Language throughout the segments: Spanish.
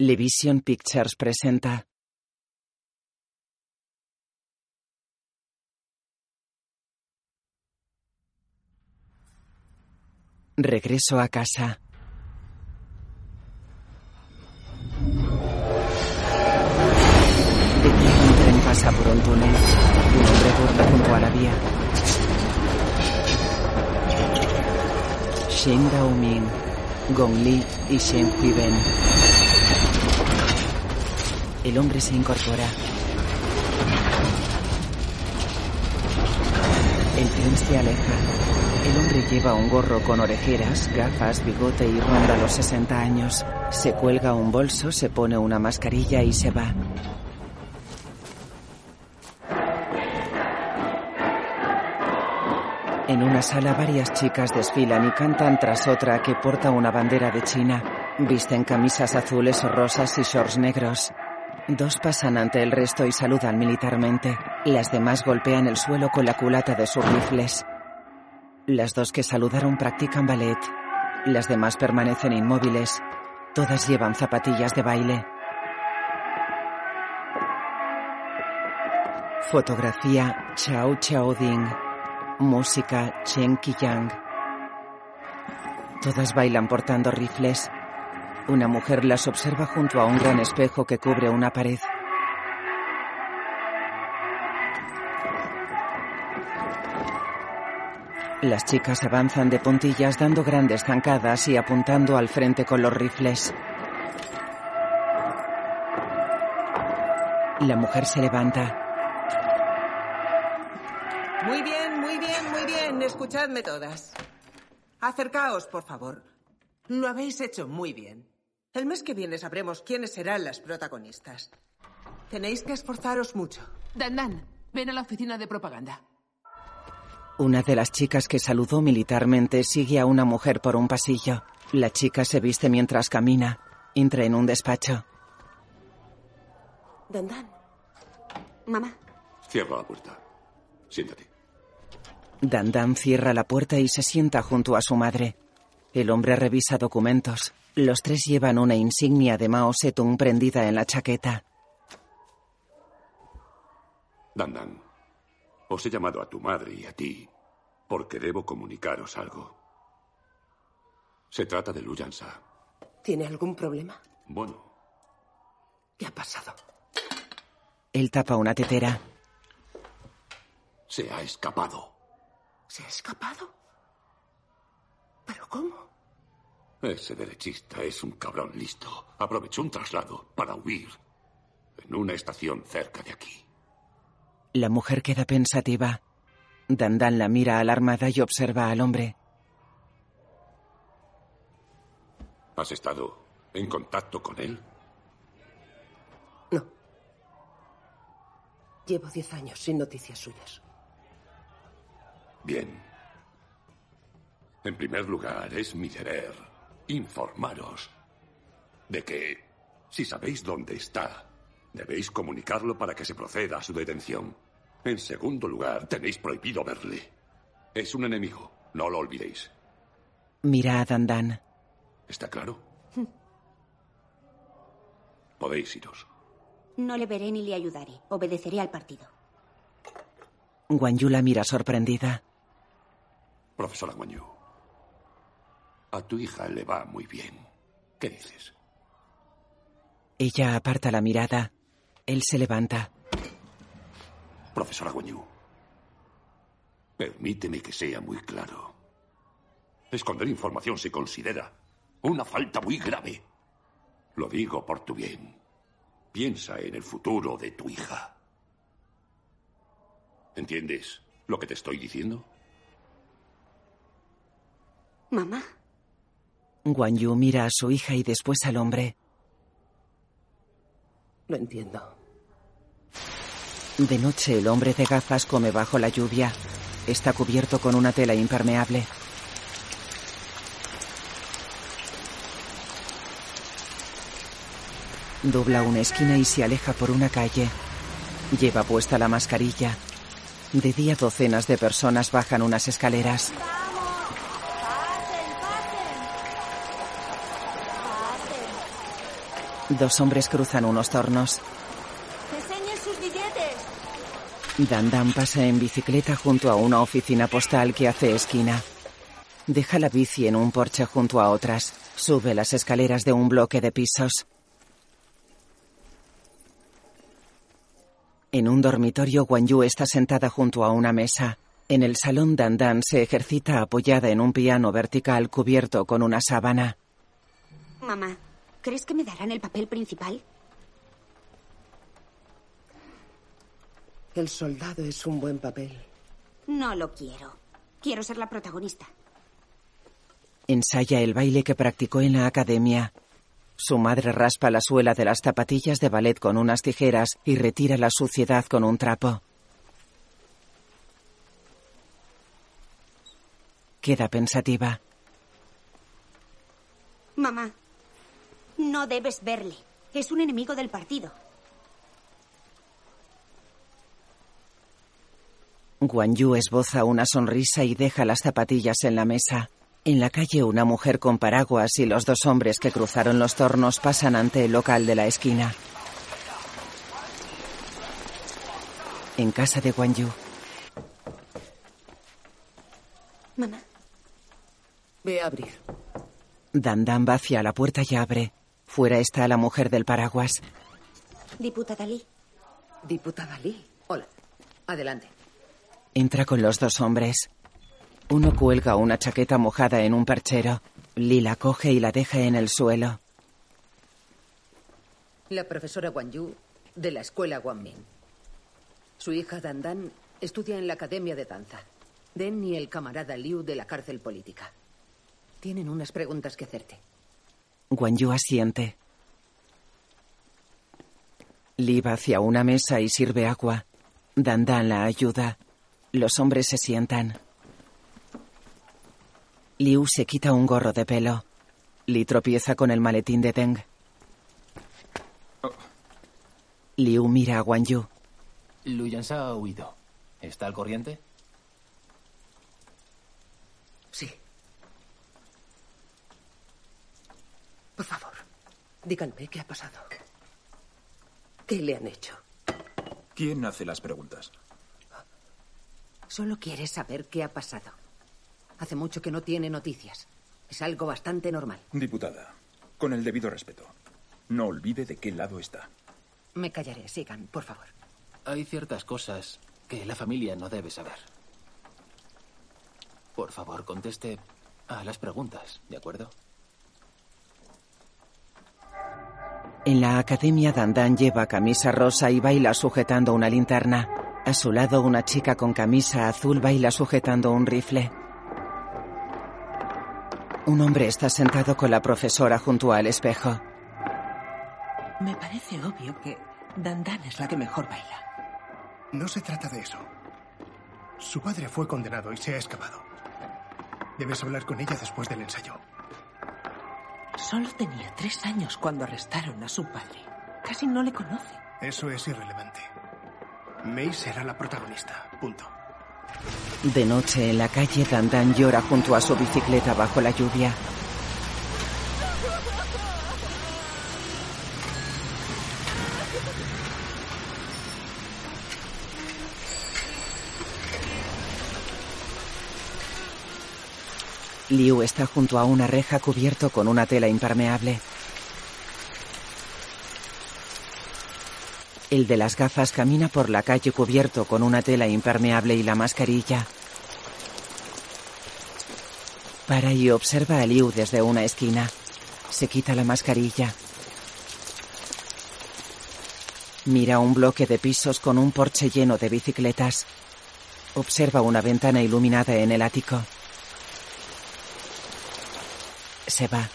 Levision Pictures presenta. Regreso a casa. De día un tren pasa por un túnel. Un hombre duerme junto a la vía. Shen Daoming, Gong Li y Shen Huiben. El hombre se incorpora. El tren se aleja. El hombre lleva un gorro con orejeras, gafas, bigote y ronda los 60 años. Se cuelga un bolso, se pone una mascarilla y se va. En una sala varias chicas desfilan y cantan tras otra que porta una bandera de China. Visten camisas azules o rosas y shorts negros. Dos pasan ante el resto y saludan militarmente. Las demás golpean el suelo con la culata de sus rifles. Las dos que saludaron practican ballet. Las demás permanecen inmóviles. Todas llevan zapatillas de baile. Fotografía Chao Chao Ding. Música Chen Qiyang. Todas bailan portando rifles. Una mujer las observa junto a un gran espejo que cubre una pared. Las chicas avanzan de puntillas dando grandes zancadas y apuntando al frente con los rifles. La mujer se levanta. Muy bien, muy bien, muy bien. Escuchadme todas. Acercaos, por favor. Lo habéis hecho muy bien. El mes que viene sabremos quiénes serán las protagonistas. Tenéis que esforzaros mucho. Dan Dan, ven a la oficina de propaganda. Una de las chicas que saludó militarmente sigue a una mujer por un pasillo. La chica se viste mientras camina. Entra en un despacho. Dan Dan. Mamá. Cierra la puerta. Siéntate. Dan Dan cierra la puerta y se sienta junto a su madre. El hombre revisa documentos. Los tres llevan una insignia de Mao Zedong prendida en la chaqueta. Dan Dan, os he llamado a tu madre y a ti porque debo comunicaros algo. Se trata de Luyansa. ¿Tiene algún problema? Bueno, ¿Qué ha pasado? Él tapa una tetera. se ha escapado. ¿Se ha escapado? ¿Pero cómo? Ese derechista es un cabrón listo. Aprovechó un traslado para huir en una estación cerca de aquí. La mujer queda pensativa. Dandan la mira alarmada y observa al hombre. ¿Has estado en contacto con él? No. Llevo diez años sin noticias suyas. Bien. En primer lugar, es mi deber informaros de que, si sabéis dónde está, debéis comunicarlo para que se proceda a su detención. En segundo lugar, tenéis prohibido verle. Es un enemigo, no lo olvidéis. Mira a Dandan. ¿Está claro? Podéis iros. No le veré ni le ayudaré. Obedeceré al partido. Guanyú la mira sorprendida. Profesora Guanyu, a tu hija le va muy bien. ¿Qué dices? Ella aparta la mirada. Él se levanta. Profesora Guanyu, permíteme que sea muy claro. Esconder información se considera una falta muy grave. Lo digo por tu bien. Piensa en el futuro de tu hija. ¿Entiendes lo que te estoy diciendo? Mamá, Guanyú mira a su hija y después al hombre. Lo entiendo. De noche el hombre de gafas come bajo la lluvia. Está cubierto con una tela impermeable. Dobla una esquina y se aleja por una calle. Lleva puesta la mascarilla. De día docenas de personas bajan unas escaleras. Dos hombres cruzan unos tornos. ¡Enseñen sus billetes! Dan Dan pasa en bicicleta junto a una oficina postal que hace esquina. Deja la bici en un porche junto a otras. Sube las escaleras de un bloque de pisos. En un dormitorio, Guan Yu está sentada junto a una mesa. En el salón, Dan Dan se ejercita apoyada en un piano vertical cubierto con una sábana. Mamá, ¿crees que me darán el papel principal? El soldado es un buen papel. No lo quiero. Quiero ser la protagonista. Ensaya el baile que practicó en la academia. Su madre raspa la suela de las zapatillas de ballet con unas tijeras y retira la suciedad con un trapo. Queda pensativa. Mamá, no debes verle. Es un enemigo del partido. Guan Yu esboza una sonrisa y deja las zapatillas en la mesa. En la calle una mujer con paraguas y los dos hombres que cruzaron los tornos pasan ante el local de la esquina. En casa de Guan Yu, Mamá, Ve a abrir. Dan Dan va hacia la puerta y abre. Fuera está la mujer del paraguas. diputada Lee. Diputada Lee. Hola. Adelante. Entra con los dos hombres. Uno cuelga una chaqueta mojada en un perchero. Lee la coge y la deja en el suelo. La profesora Wang Yu de la escuela Guanmin. Su hija Dan Dan estudia en la academia de danza. Den y el camarada Liu de la cárcel política. Tienen unas preguntas que hacerte. Guan Yu asiente. Lee va hacia una mesa y sirve agua. Dan Dan la ayuda. Los hombres se sientan. Liu se quita un gorro de pelo. Lee tropieza con el maletín de Deng. Liu mira a Guan Yu. Lu Yansa ha huido. ¿Está al corriente? Sí. Por favor, díganme qué ha pasado. ¿Qué le han hecho? ¿Quién hace las preguntas? Solo quiere saber qué ha pasado. Hace mucho que no tiene noticias. Es algo bastante normal. Diputada, con el debido respeto, no olvide de qué lado está. Me callaré. Sigan, por favor. Hay ciertas cosas que la familia no debe saber. Por favor, conteste a las preguntas, ¿de acuerdo? En la academia, Dandan lleva camisa rosa y baila sujetando una linterna. A su lado, una chica con camisa azul baila sujetando un rifle. Un hombre está sentado con la profesora junto al espejo. Me parece obvio que Dandan es la que mejor baila. No se trata de eso. Su padre fue condenado y se ha escapado. Debes hablar con ella después del ensayo. Solo tenía tres años cuando arrestaron a su padre. Casi no le conoce. Eso es irrelevante. May será la protagonista. Punto. De noche, en la calle, Dandan llora junto a su bicicleta bajo la lluvia. Liu está junto a una reja cubierto con una tela impermeable. El de las gafas camina por la calle cubierto con una tela impermeable y la mascarilla. Para y observa a Liu desde una esquina. Se quita la mascarilla. Mira un bloque de pisos con un porche lleno de bicicletas. Observa una ventana iluminada en el ático. Se va.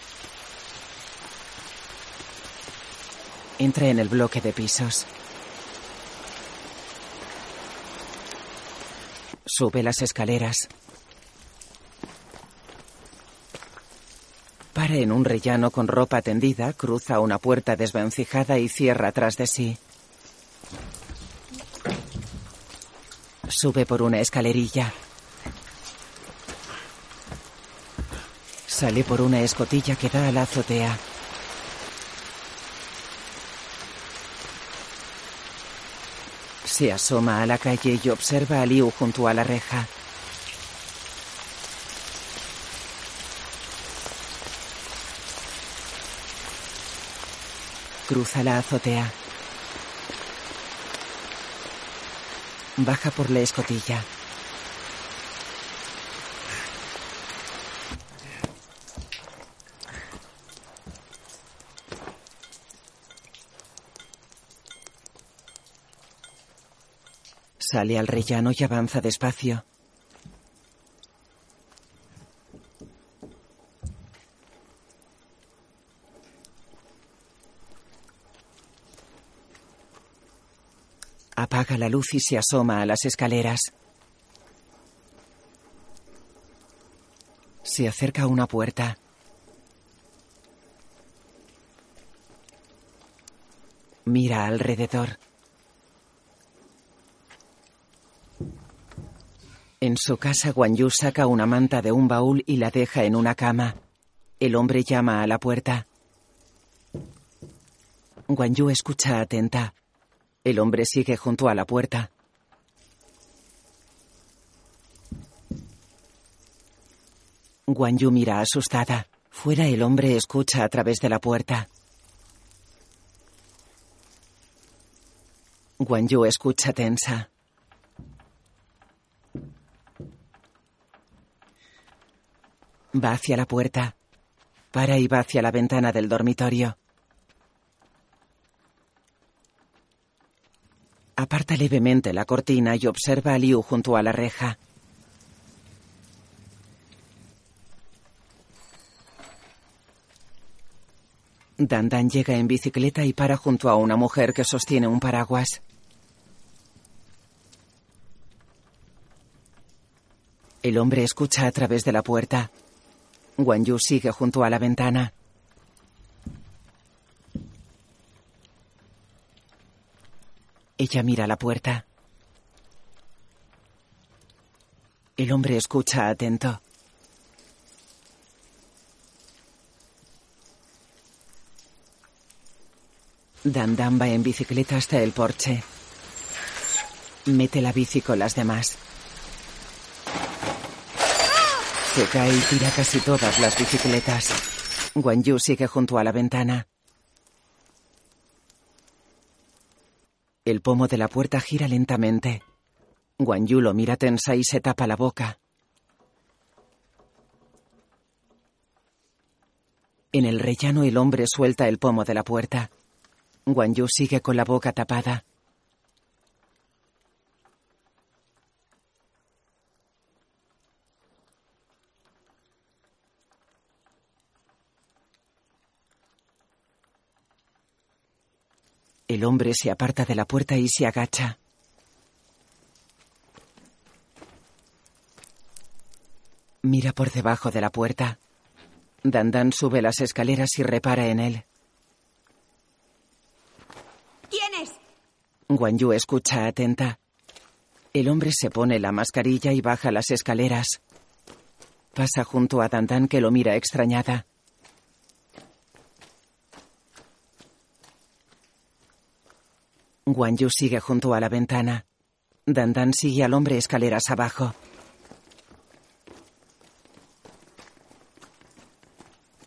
Entra en el bloque de pisos. Sube las escaleras. Para en un rellano con ropa tendida, cruza una puerta desvencijada y cierra tras de sí. Sube por una escalerilla. Sale por una escotilla que da a la azotea. Se asoma a la calle y observa a Liu junto a la reja. Cruza la azotea. Baja por la escotilla. Sale al rellano y avanza despacio. Apaga la luz y se asoma a las escaleras. Se acerca a una puerta. Mira alrededor. En su casa, Guan Yu saca una manta de un baúl y la deja en una cama. El hombre llama a la puerta. Guan Yu escucha atenta. El hombre sigue junto a la puerta. Guan Yu mira asustada. Fuera el hombre escucha a través de la puerta. Guan Yu escucha tensa. Va hacia la puerta. Para y va hacia la ventana del dormitorio. Aparta levemente la cortina y observa a Liu junto a la reja. Dandan llega en bicicleta y para junto a una mujer que sostiene un paraguas. El hombre escucha a través de la puerta. Guan Yu sigue junto a la ventana. Ella mira la puerta. El hombre escucha atento. Dan Dan va en bicicleta hasta el porche. Mete la bici con las demás. Se cae y tira casi todas las bicicletas. Guan Yu sigue junto a la ventana. El pomo de la puerta gira lentamente. Guan Yu lo mira tensa y se tapa la boca. En el rellano el hombre suelta el pomo de la puerta. Guan Yu sigue con la boca tapada. El hombre se aparta de la puerta y se agacha. Mira por debajo de la puerta. Dandan sube las escaleras y repara en él. ¿Quién es? Guan Yu escucha atenta. El hombre se pone la mascarilla y baja las escaleras. Pasa junto a Dandan que lo mira extrañada. Guan Yu sigue junto a la ventana. Dandan sigue al hombre escaleras abajo.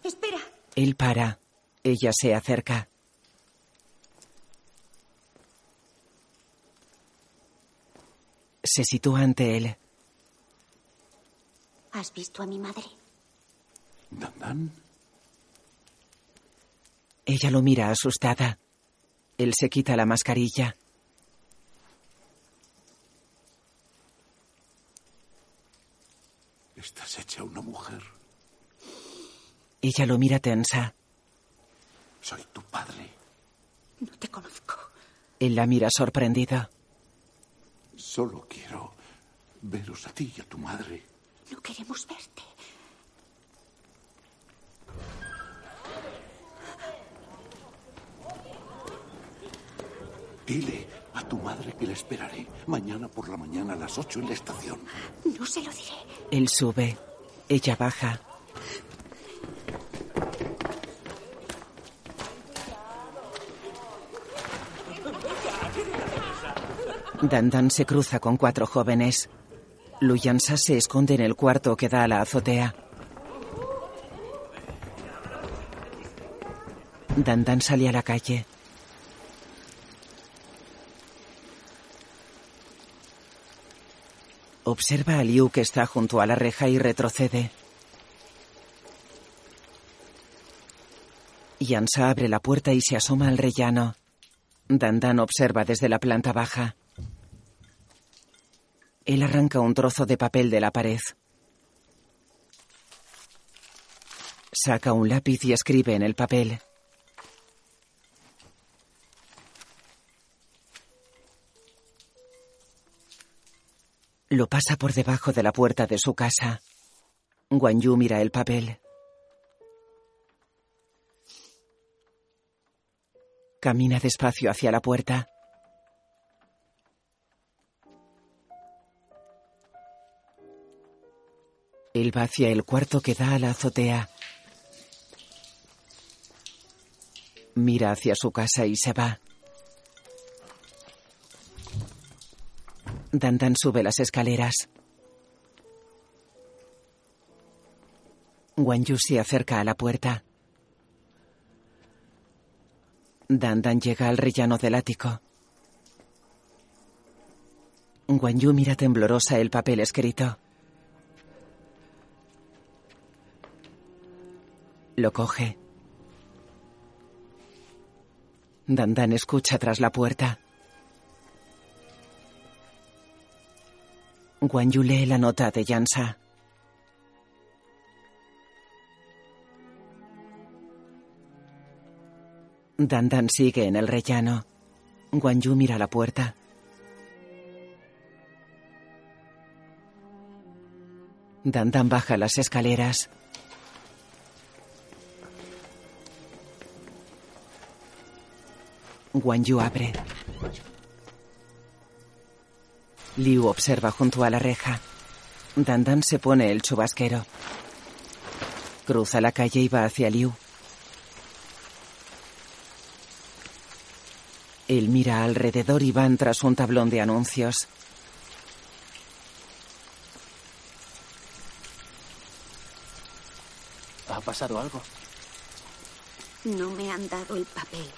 Espera. Él para. Ella se acerca. Se sitúa ante él. ¿Has visto a mi madre? ¿Dandan? Ella lo mira asustada. Él se quita la mascarilla. Estás hecha una mujer. Ella lo mira tensa. Soy tu padre. No te conozco. Él la mira sorprendido. Solo quiero veros a ti y a tu madre. No queremos verte. Dile a tu madre que la esperaré mañana por la mañana a las ocho en la estación. No se lo diré. Él sube. Ella baja. Dandan se cruza con cuatro jóvenes. Luyansa se esconde en el cuarto que da a la azotea. Dandan sale a la calle. Observa a Liu que está junto a la reja y retrocede. Yansa abre la puerta y se asoma al rellano. Dandan observa desde la planta baja. Él arranca un trozo de papel de la pared. Saca un lápiz y escribe en el papel. Lo pasa por debajo de la puerta de su casa. Guan Yu mira el papel. Camina despacio hacia la puerta. Él va hacia el cuarto que da a la azotea. Mira hacia su casa y se va. Dandan sube las escaleras. Guan Yu se acerca a la puerta. Dandan llega al rellano del ático. Guan Yu mira temblorosa el papel escrito. Lo coge. Dandan escucha tras la puerta. Guan Yu lee la nota de Yansa. Dandan sigue en el rellano. Guan Yu mira la puerta. Dandan baja las escaleras. Guan Yu abre. Liu observa junto a la reja. Dandan se pone el chubasquero. Cruza la calle y va hacia Liu. Él mira alrededor y van tras un tablón de anuncios. ¿Ha pasado algo? No me han dado el papel.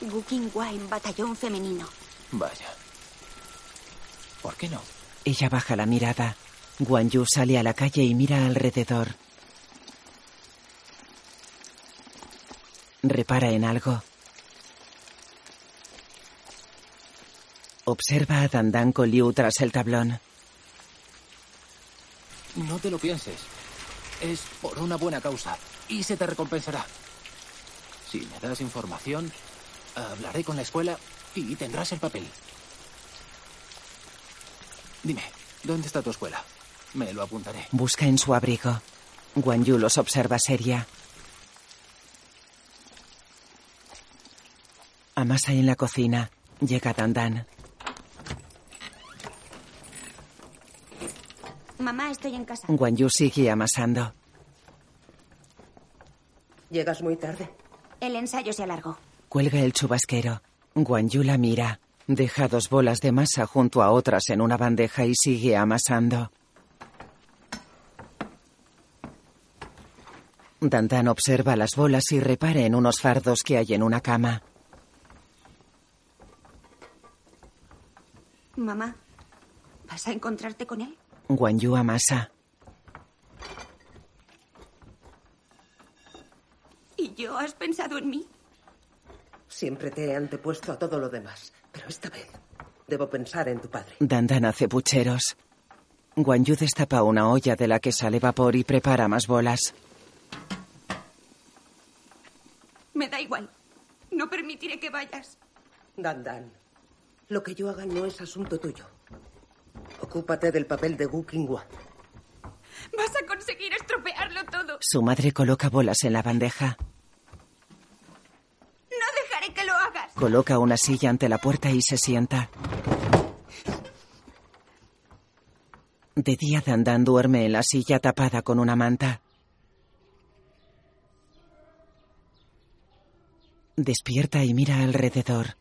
Gukinghua en batallón femenino. Vaya. ¿Por qué no? Ella baja la mirada. Guan Yu sale a la calle y mira alrededor. Repara en algo. Observa a Dandan con Liu tras el tablón. No te lo pienses. Es por una buena causa y se te recompensará. Si me das información, hablaré con la escuela y tendrás el papel. Dime, ¿dónde está tu escuela? Me lo apuntaré. Busca en su abrigo. Guan Yu los observa seria. Amasa en la cocina. Llega Dandan. Mamá, estoy en casa. Guan Yu sigue amasando. Llegas muy tarde. El ensayo se alargó. Cuelga el chubasquero. Guan Yu la mira. Deja dos bolas de masa junto a otras en una bandeja y sigue amasando. Dandan observa las bolas y repara en unos fardos que hay en una cama. Mamá, ¿vas a encontrarte con él? Guan Yu amasa. ¿Y yo has pensado en mí? Siempre te he antepuesto a todo lo demás, pero esta vez debo pensar en tu padre. Dandan hace pucheros. Guan Yu destapa una olla de la que sale vapor y prepara más bolas. Me da igual. No permitiré que vayas. Dan Dan, lo que yo haga no es asunto tuyo. Ocúpate del papel de Gu Qinghua. Vas a conseguir estropearlo todo. Su madre coloca bolas en la bandeja. Coloca una silla ante la puerta y se sienta. De día Dandan duerme en la silla tapada con una manta. Despierta y mira alrededor.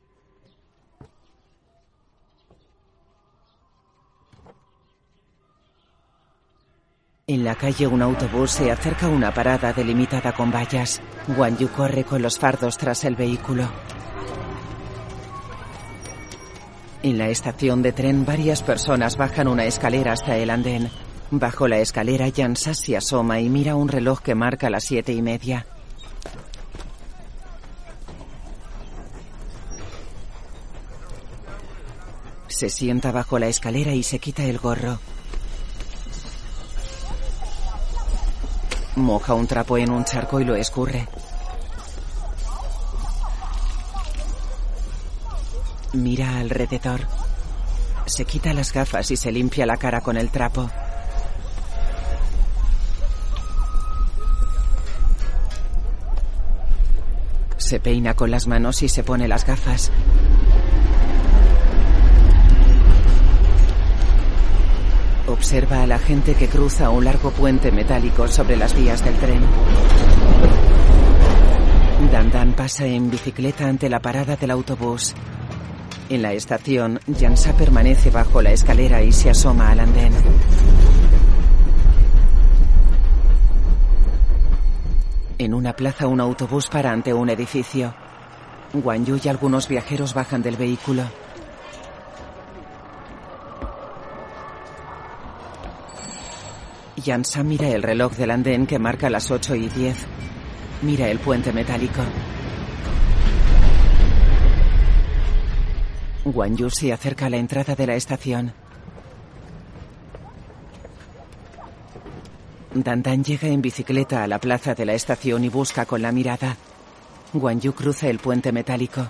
En la calle un autobús se acerca a una parada delimitada con vallas. Guan Yu corre con los fardos tras el vehículo. En la estación de tren varias personas bajan una escalera hasta el andén. Bajo la escalera Yansa se asoma y mira un reloj que marca las siete y media. Se sienta bajo la escalera y se quita el gorro. Moja un trapo en un charco y lo escurre. Mira alrededor. Se quita las gafas y se limpia la cara con el trapo. Se peina con las manos y se pone las gafas. Observa a la gente que cruza un largo puente metálico sobre las vías del tren. Dandan pasa en bicicleta ante la parada del autobús. En la estación, Jansa permanece bajo la escalera y se asoma al andén. En una plaza un autobús para ante un edificio. Guan Yu y algunos viajeros bajan del vehículo. Yansa mira el reloj del andén que marca las 8 y 10. Mira el puente metálico. Guan Yu se acerca a la entrada de la estación. Dandan llega en bicicleta a la plaza de la estación y busca con la mirada. Guan Yu cruza el puente metálico.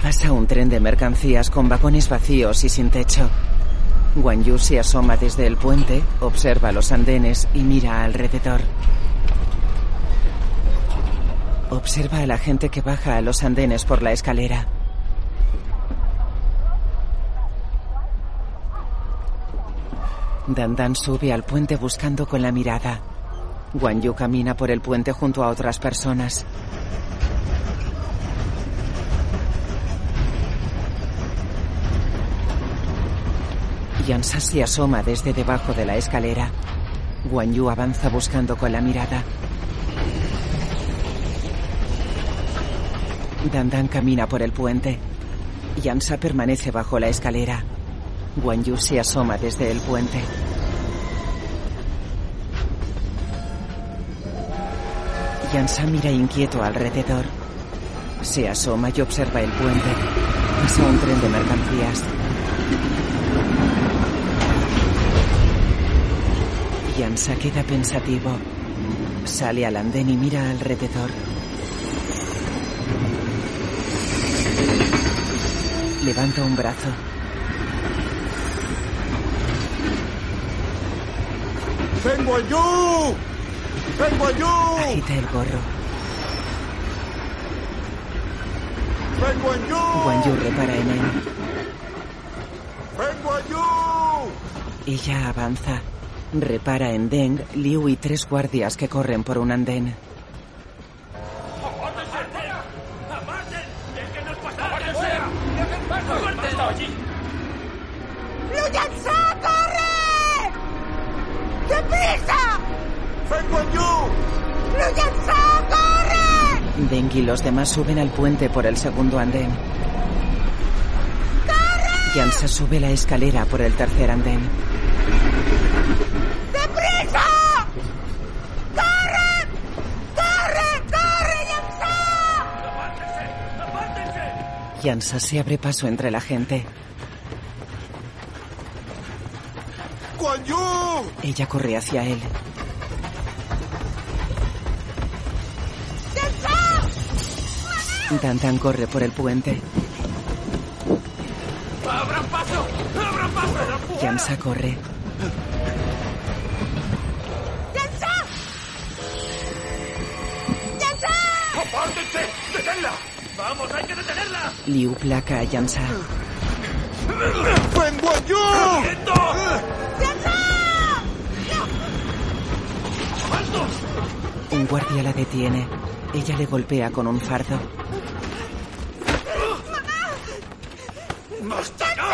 Pasa un tren de mercancías con vagones vacíos y sin techo. Guan Yu se asoma desde el puente, observa los andenes y mira alrededor. Observa a la gente que baja a los andenes por la escalera. Dandan sube al puente buscando con la mirada. Guan Yu camina por el puente junto a otras personas. Yansa se asoma desde debajo de la escalera. Guan Yu avanza buscando con la mirada. Dandan camina por el puente. Yansa permanece bajo la escalera. Guan Yu se asoma desde el puente. Yansa mira inquieto alrededor. Se asoma y observa el puente. Pasa un tren de mercancías. Yansa queda pensativo. Sale al andén y mira alrededor. Levanta un brazo. ¡Vengo a Yu! ¡Vengo a Yu! Agita el gorro. ¡Vengo a repara en él. ¡Vengo a Yu! Ella avanza. Repara en Deng, Liu y tres guardias que corren por un andén. Los demás suben al puente por el segundo andén. Yansa sube la escalera por el tercer andén. ¡Deprisa! ¡Corre! ¡Corre! ¡Corre, Yansa! Yansa se abre paso entre la gente. ¡Guan Yu! Ella corre hacia él. Dantan corre por el puente. ¡Abran paso! ¡Abran paso! Yansa corre. ¡Yansa! ¡Yansa! ¡Apártense! ¡Deténla! ¡Vamos, hay que detenerla! Liu placa a Yansa. ¡Vengo a Yu! ¡Quieto! Un guardia la detiene. Ella le golpea con un fardo. ¡Basta ya!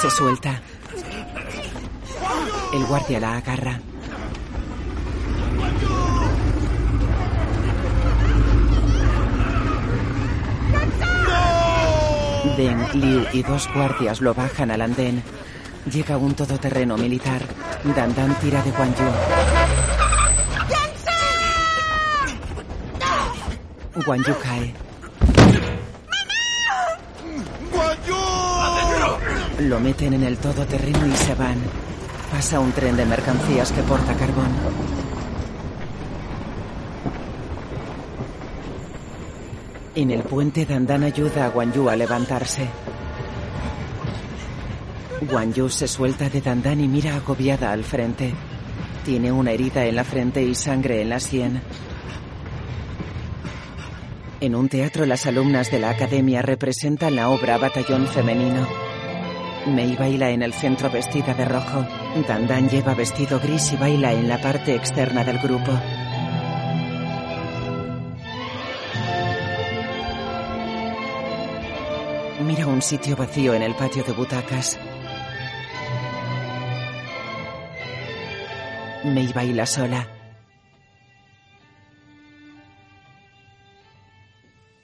Se suelta. El guardia la agarra. Den, Liu y dos guardias lo bajan al andén. Llega un todoterreno militar. Dan Dan tira de Guan Yu. Guan Yu cae. Lo meten en el todoterreno y se van. Pasa un tren de mercancías que porta carbón. En el puente, Dandan ayuda a Guan Yu a levantarse. Guan Yu se suelta de Dandan y mira agobiada al frente. Tiene una herida en la frente y sangre en la sien. En un teatro, las alumnas de la academia representan la obra Batallón Femenino. Mei baila en el centro vestida de rojo. Dandan lleva vestido gris y baila en la parte externa del grupo. Mira un sitio vacío en el patio de butacas. Mei baila sola.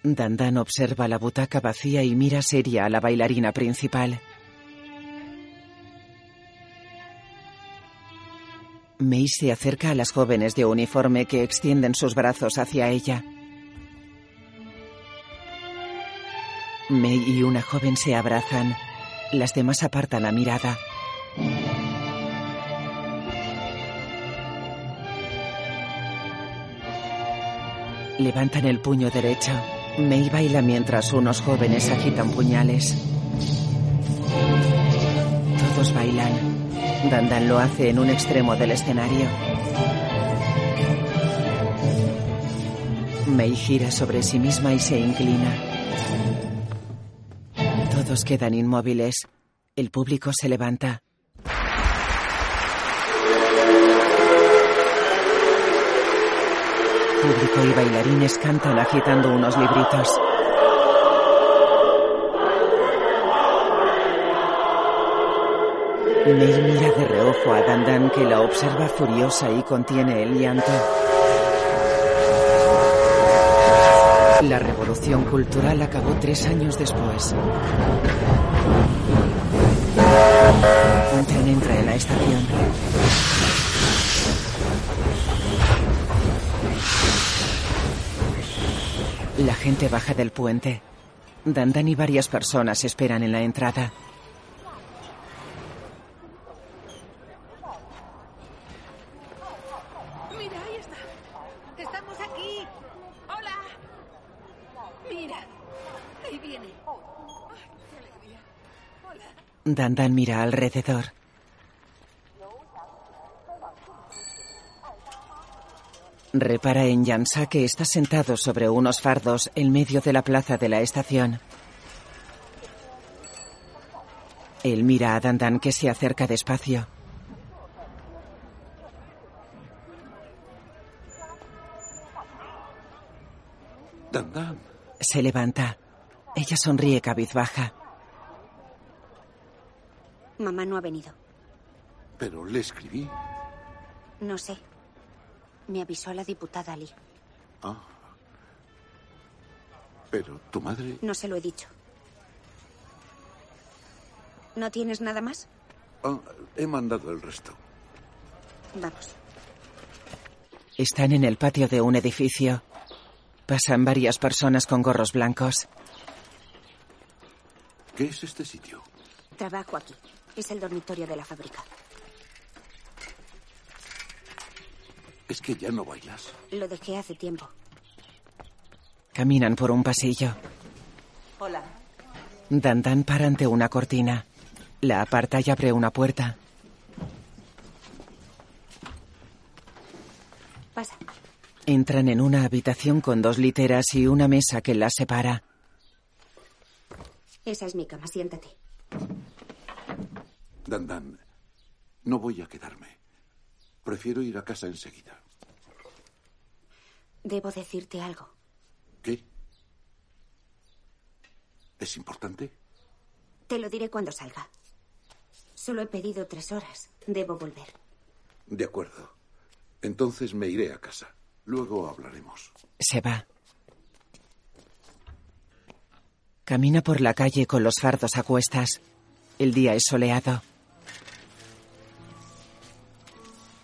Dandan observa la butaca vacía y mira seria a la bailarina principal. Mei se acerca a las jóvenes de uniforme que extienden sus brazos hacia ella. Mei y una joven se abrazan. Las demás apartan la mirada. Levantan el puño derecho. Mei baila mientras unos jóvenes agitan puñales. Todos bailan. Dandan lo hace en un extremo del escenario. Mei gira sobre sí misma y se inclina. Todos quedan inmóviles. El público se levanta. Público y bailarines cantan agitando unos libritos. Mei mira de reojo a Dandan que la observa furiosa y contiene el llanto. La revolución cultural acabó tres años después. Un tren entra en la estación. La gente baja del puente. Dandan y varias personas esperan en la entrada. Mira, ahí está. Estamos aquí. Hola. Mira. Ahí viene. Ay, qué alegría. Dandan mira alrededor. Repara en Yansa que está sentado sobre unos fardos en medio de la plaza de la estación. Él mira a Dandan que se acerca despacio. Dandan. Se levanta. Ella sonríe cabizbaja. Mamá no ha venido. Pero le escribí. No sé. Me avisó la diputada Lee. Ah. Pero tu madre... No se lo he dicho. ¿No tienes nada más? Ah, he mandado el resto. Vamos. Están en el patio de un edificio. Pasan varias personas con gorros blancos. ¿Qué es este sitio? Trabajo aquí. Es el dormitorio de la fábrica. Es que ya no bailas. Lo dejé hace tiempo. Caminan por un pasillo. Hola. Dandan para ante una cortina. La aparta y abre una puerta. Pasa. Entran en una habitación con dos literas y una mesa que las separa. Esa es mi cama. Siéntate. Dandan, no voy a quedarme. Prefiero ir a casa enseguida. Debo decirte algo. ¿Qué? ¿Es importante? Te lo diré cuando salga. Solo he pedido tres horas. Debo volver. De acuerdo. Entonces me iré a casa. Luego hablaremos. Se va. Camina por la calle con los fardos a cuestas. El día es soleado.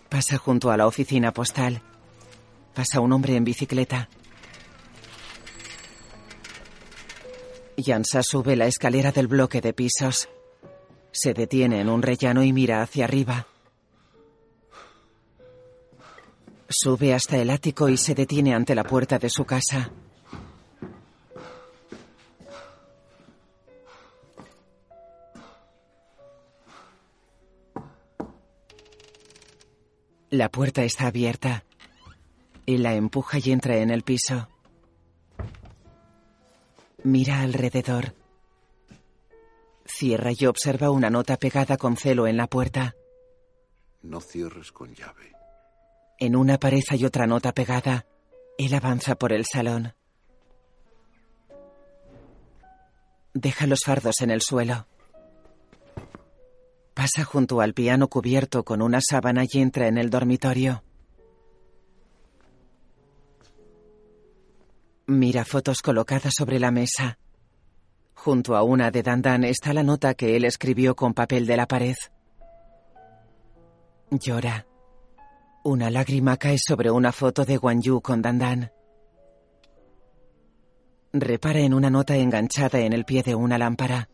Pasa junto a la oficina postal. Pasa un hombre en bicicleta. Yansa sube la escalera del bloque de pisos. Se detiene en un rellano y mira hacia arriba. Sube hasta el ático y se detiene ante la puerta de su casa. La puerta está abierta. Él la empuja y entra en el piso. Mira alrededor. Cierra y observa una nota pegada con celo en la puerta. No cierres con llave. En una pared hay otra nota pegada. Él avanza por el salón. Deja los fardos en el suelo. Pasa junto al piano cubierto con una sábana y entra en el dormitorio. Mira fotos colocadas sobre la mesa. Junto a una de Dandan está la nota que él escribió con papel de la pared. Llora. Una lágrima cae sobre una foto de Guan Yu con Dandan. Repara en una nota enganchada en el pie de una lámpara.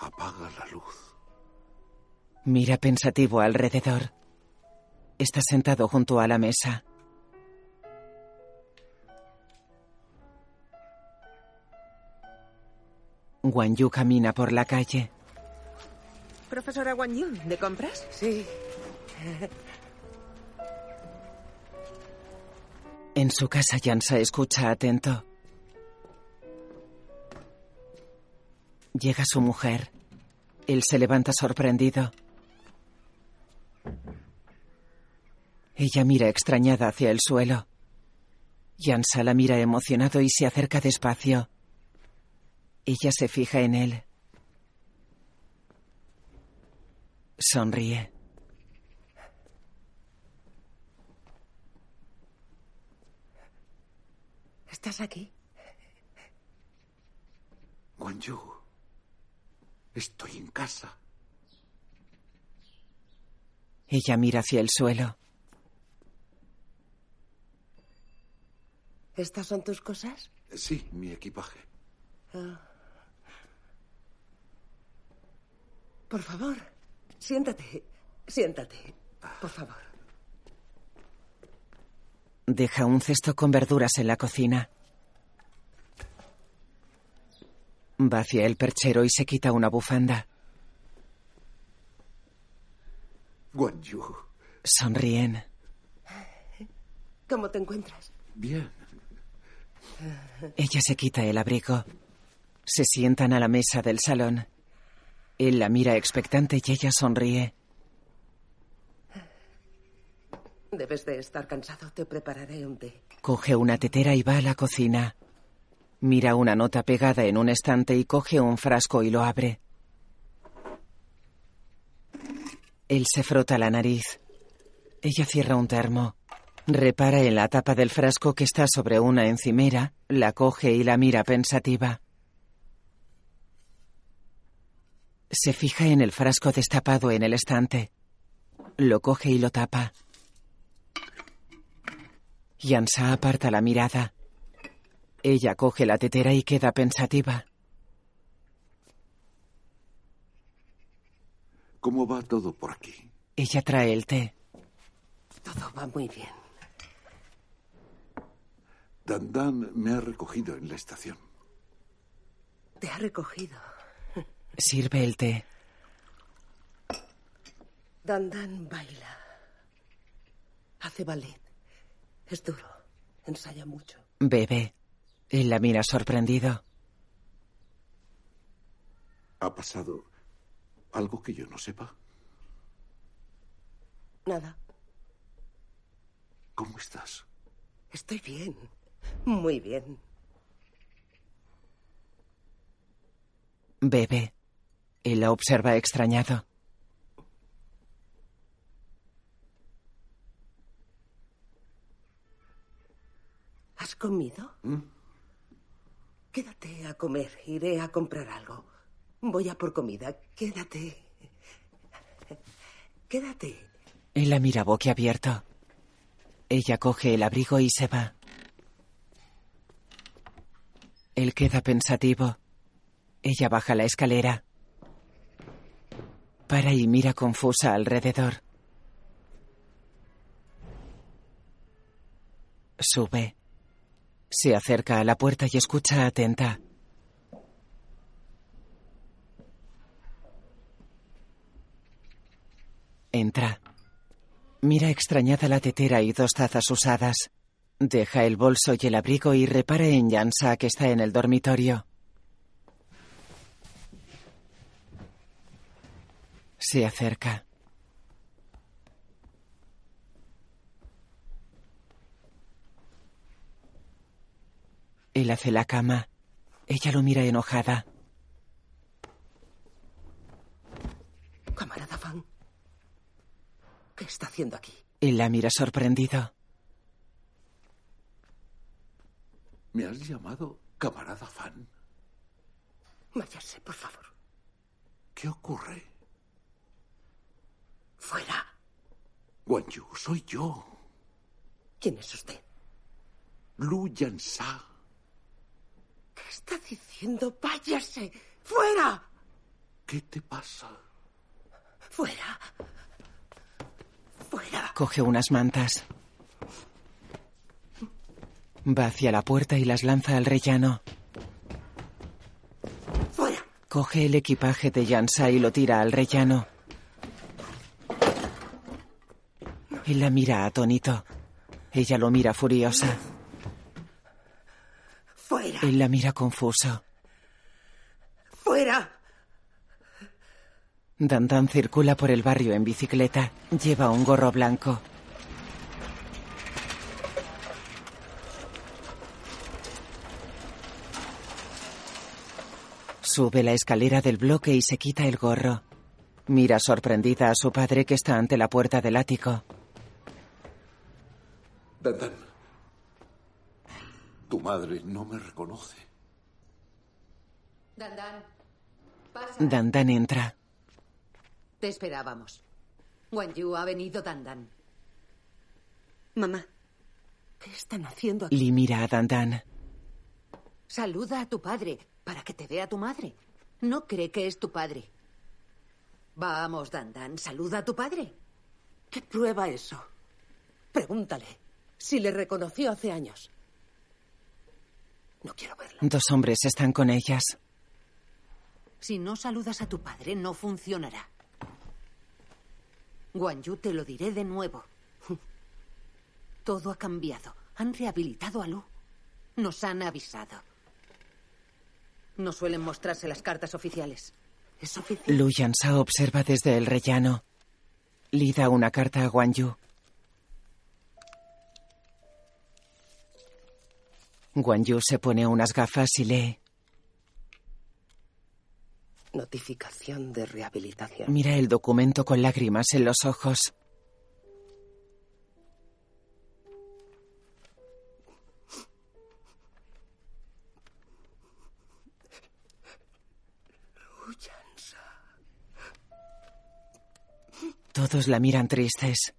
Apaga la luz. Mira pensativo alrededor. Está sentado junto a la mesa. Guan Yu camina por la calle. Profesora Wang Yu, ¿de compras? Sí. En su casa, Yansa escucha atento. Llega su mujer. Él se levanta sorprendido. Ella mira extrañada hacia el suelo. Yansa la mira emocionado y se acerca despacio. Ella se fija en él. Sonríe. ¿Estás aquí? Guanyu, estoy en casa. Ella mira hacia el suelo. ¿Estas son tus cosas? Sí, mi equipaje. Ah. Por favor, siéntate. Siéntate. Por favor. Deja un cesto con verduras en la cocina. Va hacia el perchero y se quita una bufanda. Guanyu. Sonríen. ¿Cómo te encuentras? Bien. Ella se quita el abrigo. Se sientan a la mesa del salón. Él la mira expectante y ella sonríe. Debes de estar cansado. Te prepararé un té. Coge una tetera y va a la cocina. Mira una nota pegada en un estante y coge un frasco y lo abre. Él se frota la nariz. Ella cierra un termo. Repara en la tapa del frasco que está sobre una encimera, la coge y la mira pensativa. Se fija en el frasco destapado en el estante. Lo coge y lo tapa. Yansa aparta la mirada. Ella coge la tetera y queda pensativa. ¿Cómo va todo por aquí? Ella trae el té. Todo va muy bien. Dandan me ha recogido en la estación. Te ha recogido. Sirve el té. Dandan baila. Hace ballet. Es duro. Ensaya mucho. Bebe. Él la mira sorprendido. ¿Ha pasado algo que yo no sepa? Nada. ¿Cómo estás? Estoy bien. Muy bien. Bebe. Él la observa extrañado. ¿Has comido? Quédate a comer. Iré a comprar algo. Voy a por comida. Quédate. Quédate. Él la mira boquiabierto. Ella coge el abrigo y se va. Él queda pensativo. Ella baja la escalera. Para y mira confusa alrededor. Sube. Se acerca a la puerta y escucha atenta. Entra. Mira extrañada la tetera y dos tazas usadas. Deja el bolso y el abrigo y repara en Yansa que está en el dormitorio. Se acerca. Él hace la cama. Ella lo mira enojada. Camarada Fan. ¿Qué está haciendo aquí? Él la mira sorprendido. ¿Me has llamado camarada Fan? Váyase, por favor. ¿Qué ocurre? Fuera. Guanyu, soy yo. ¿Quién es usted? Lu Yansa. ¿Qué está diciendo? Váyase. ¡Fuera! ¿Qué te pasa? ¡Fuera! ¡Fuera! Coge unas mantas. Va hacia la puerta y las lanza al rellano. ¡Fuera! Coge el equipaje de Yansa y lo tira al rellano. Él la mira atónito. Ella lo mira furiosa. ¡Fuera! Él la mira confuso. ¡Fuera! Dandan circula por el barrio en bicicleta. Lleva un gorro blanco. Sube la escalera del bloque y se quita el gorro. Mira sorprendida a su padre que está ante la puerta del ático. Dandan. Tu madre no me reconoce. Dandan, pasa. Dandan entra. Te esperábamos. Wanyu ha venido Dandan. Mamá, ¿qué están haciendo aquí? Lee mira a Dandan. Saluda a tu padre para que te vea tu madre. No cree que es tu padre. Vamos, Dandan, saluda a tu padre. ¿Qué prueba eso? Pregúntale si le reconoció hace años. No quiero verla. Dos hombres están con ellas. Si no saludas a tu padre, no funcionará. Guanyu, te lo diré de nuevo. Todo ha cambiado. Han rehabilitado a Lu. Nos han avisado. No suelen mostrarse las cartas oficiales. Es oficial. Lu Yansa observa desde el rellano. Lee da una carta a Guanyu. Guanyu se pone unas gafas y lee. Notificación de rehabilitación. Mira el documento con lágrimas en los ojos. Todos la miran tristes.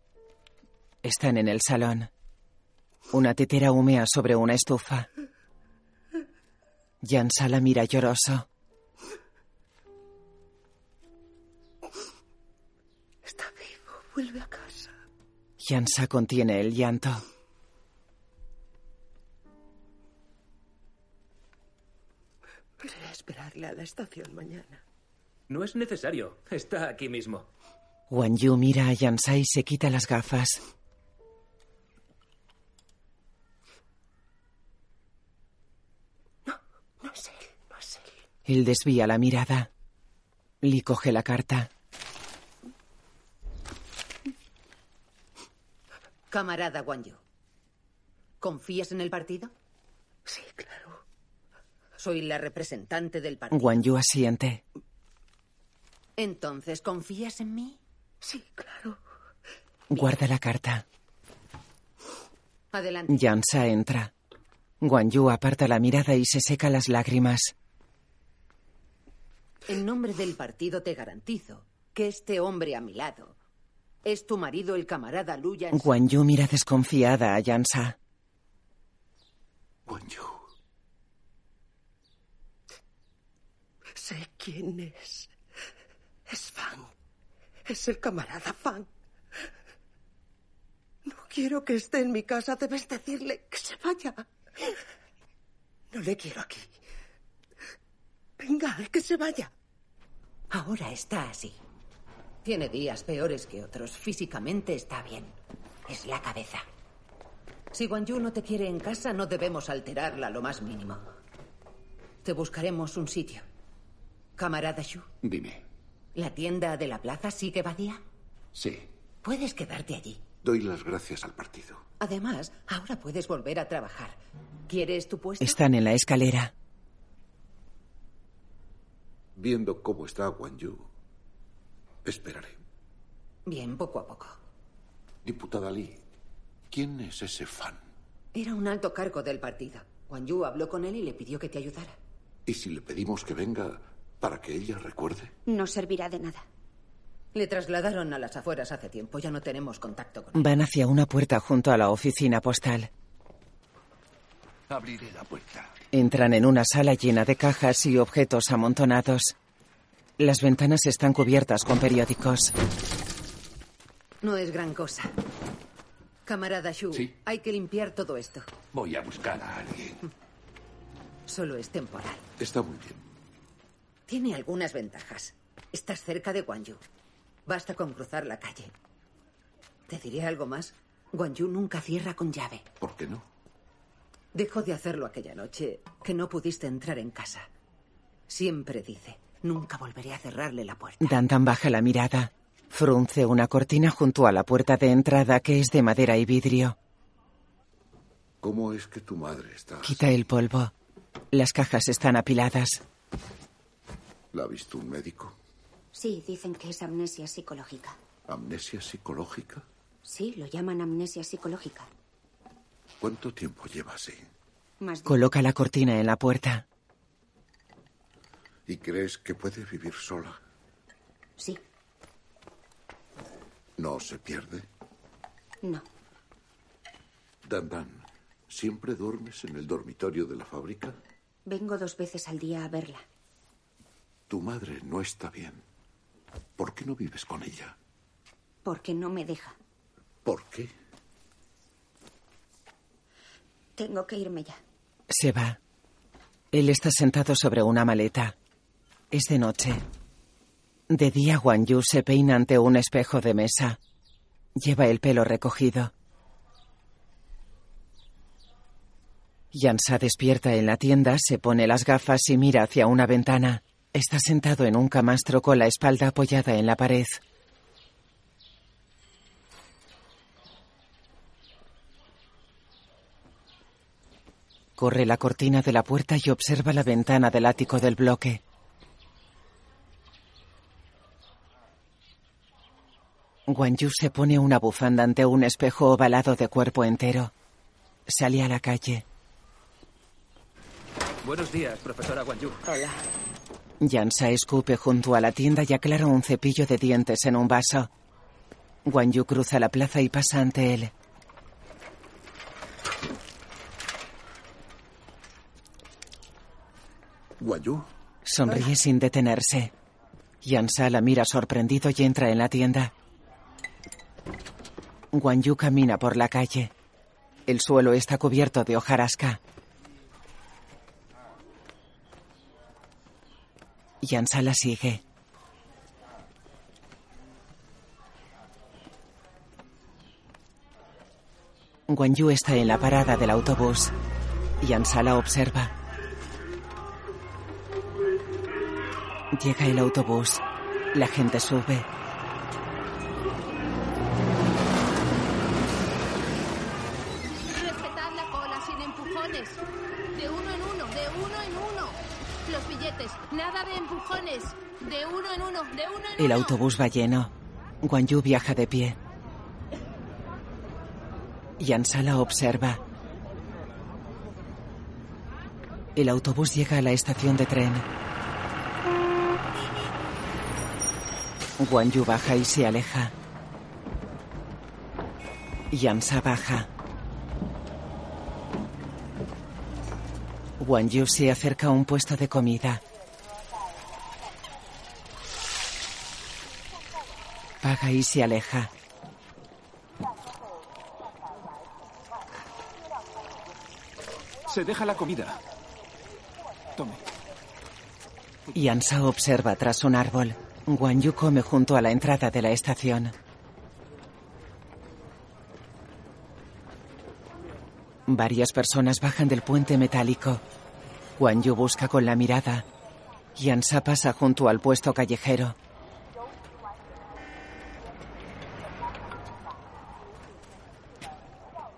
Están en el salón. Una tetera humea sobre una estufa. Yansa la mira lloroso. Está vivo. Vuelve a casa. Yansa contiene el llanto. Iré a esperarle a la estación mañana. No es necesario. Está aquí mismo. Wan Yu mira a Yansa y se quita las gafas. No es él, no es él. Desvía la mirada. Lee coge la carta. Camarada Wanyu, ¿confías en el partido? Sí, claro. Soy la representante del partido. Guan Yu asiente. Entonces, ¿confías en mí? Sí, claro. Guarda la carta. Adelante. Yansa entra. Guan Yu aparta la mirada y se seca las lágrimas. En nombre del partido te garantizo que este hombre a mi lado es tu marido, el camarada Lu Yan- Guan Yu mira desconfiada a Yansa. Guan Yu. Sé quién es. Es Fang. Es el camarada Fang. No quiero que esté en mi casa. Debes decirle que se vaya. No le quiero aquí. Venga, que se vaya. Ahora está así. Tiene días peores que otros. Físicamente está bien. Es la cabeza. Si Guan Yu no te quiere en casa, no debemos alterarla lo más mínimo. Te buscaremos un sitio. Camarada Shu, Dime. ¿la tienda de la plaza sigue vacía? Sí. Puedes quedarte allí. Doy las gracias al partido. Además, ahora puedes volver a trabajar. ¿Quieres tu puesto? Están en la escalera. Viendo cómo está Guan Yu, esperaré. Bien, poco a poco. Diputada Lee, ¿quién es ese fan? Era un alto cargo del partido. Guan Yu habló con él y le pidió que te ayudara. ¿Y si le pedimos que venga para que ella recuerde? No servirá de nada. Le trasladaron a las afueras hace tiempo. Ya no tenemos contacto con él. Van hacia una puerta junto a la oficina postal. Abriré la puerta. Entran en una sala llena de cajas y objetos amontonados. Las ventanas están cubiertas con periódicos. No es gran cosa. Camarada Shu, Sí. hay que limpiar todo esto. Voy a buscar a alguien. Solo es temporal. Está muy bien. Tiene algunas ventajas. Estás cerca de Guanyu. Basta con cruzar la calle. Te diré algo más. Guanyu nunca cierra con llave. ¿Por qué no? Dejó de hacerlo aquella noche que no pudiste entrar en casa. Siempre dice, nunca volveré a cerrarle la puerta. Dandan baja la mirada. Frunce una cortina junto a la puerta de entrada que es de madera y vidrio. ¿Cómo es que tu madre está? Quita el polvo. Las cajas están apiladas. ¿La ha visto un médico? Sí, dicen que es amnesia psicológica. ¿Amnesia psicológica? Sí, lo llaman amnesia psicológica. ¿Cuánto tiempo lleva así? Más de... Coloca la cortina en la puerta. ¿Y crees que puede vivir sola? Sí, ¿No se pierde? no. Dan ¿siempre duermes en el dormitorio de la fábrica? Vengo dos veces al día a verla. Tu madre no está bien. ¿Por qué no vives con ella? Porque no me deja. ¿Por qué? Tengo que irme ya. Se va. Él está sentado sobre una maleta. Es de noche. De día, Guan Yu se peina ante un espejo de mesa. Lleva el pelo recogido. Yansa despierta en la tienda, se pone las gafas y mira hacia una ventana. Está sentado en un camastro con la espalda apoyada en la pared. Corre la cortina de la puerta y observa la ventana del ático del bloque. Guan Yu se pone una bufanda ante un espejo ovalado de cuerpo entero. Sale a la calle. Buenos días, profesora Guanyu. Hola. Yansa escupe junto a la tienda y aclara un cepillo de dientes en un vaso. Guan Yu cruza la plaza y pasa ante él. ¿Guayú? Sonríe sin detenerse. Yansa la mira sorprendido y entra en la tienda. Guan Yu camina por la calle. El suelo está cubierto de hojarasca. Yansa la sigue. Guan Yu está en la parada del autobús. Yansa la observa. Llega el autobús. La gente sube. Respetad la cola sin empujones. De uno en uno, de uno en uno. Los billetes, nada de empujones. De uno en uno, de uno en El autobús va lleno. Guan Yu viaja de pie. Yansa la observa. El autobús llega a la estación de tren. Guan Yu baja y se aleja. Yansa baja. Guan Yu se acerca a un puesto de comida. Paga y se aleja. Se deja la comida. Tome. Yansa observa tras un árbol. Guan Yu come junto a la entrada de la estación. Varias personas bajan del puente metálico. Guan Yu busca con la mirada. Yansa pasa junto al puesto callejero.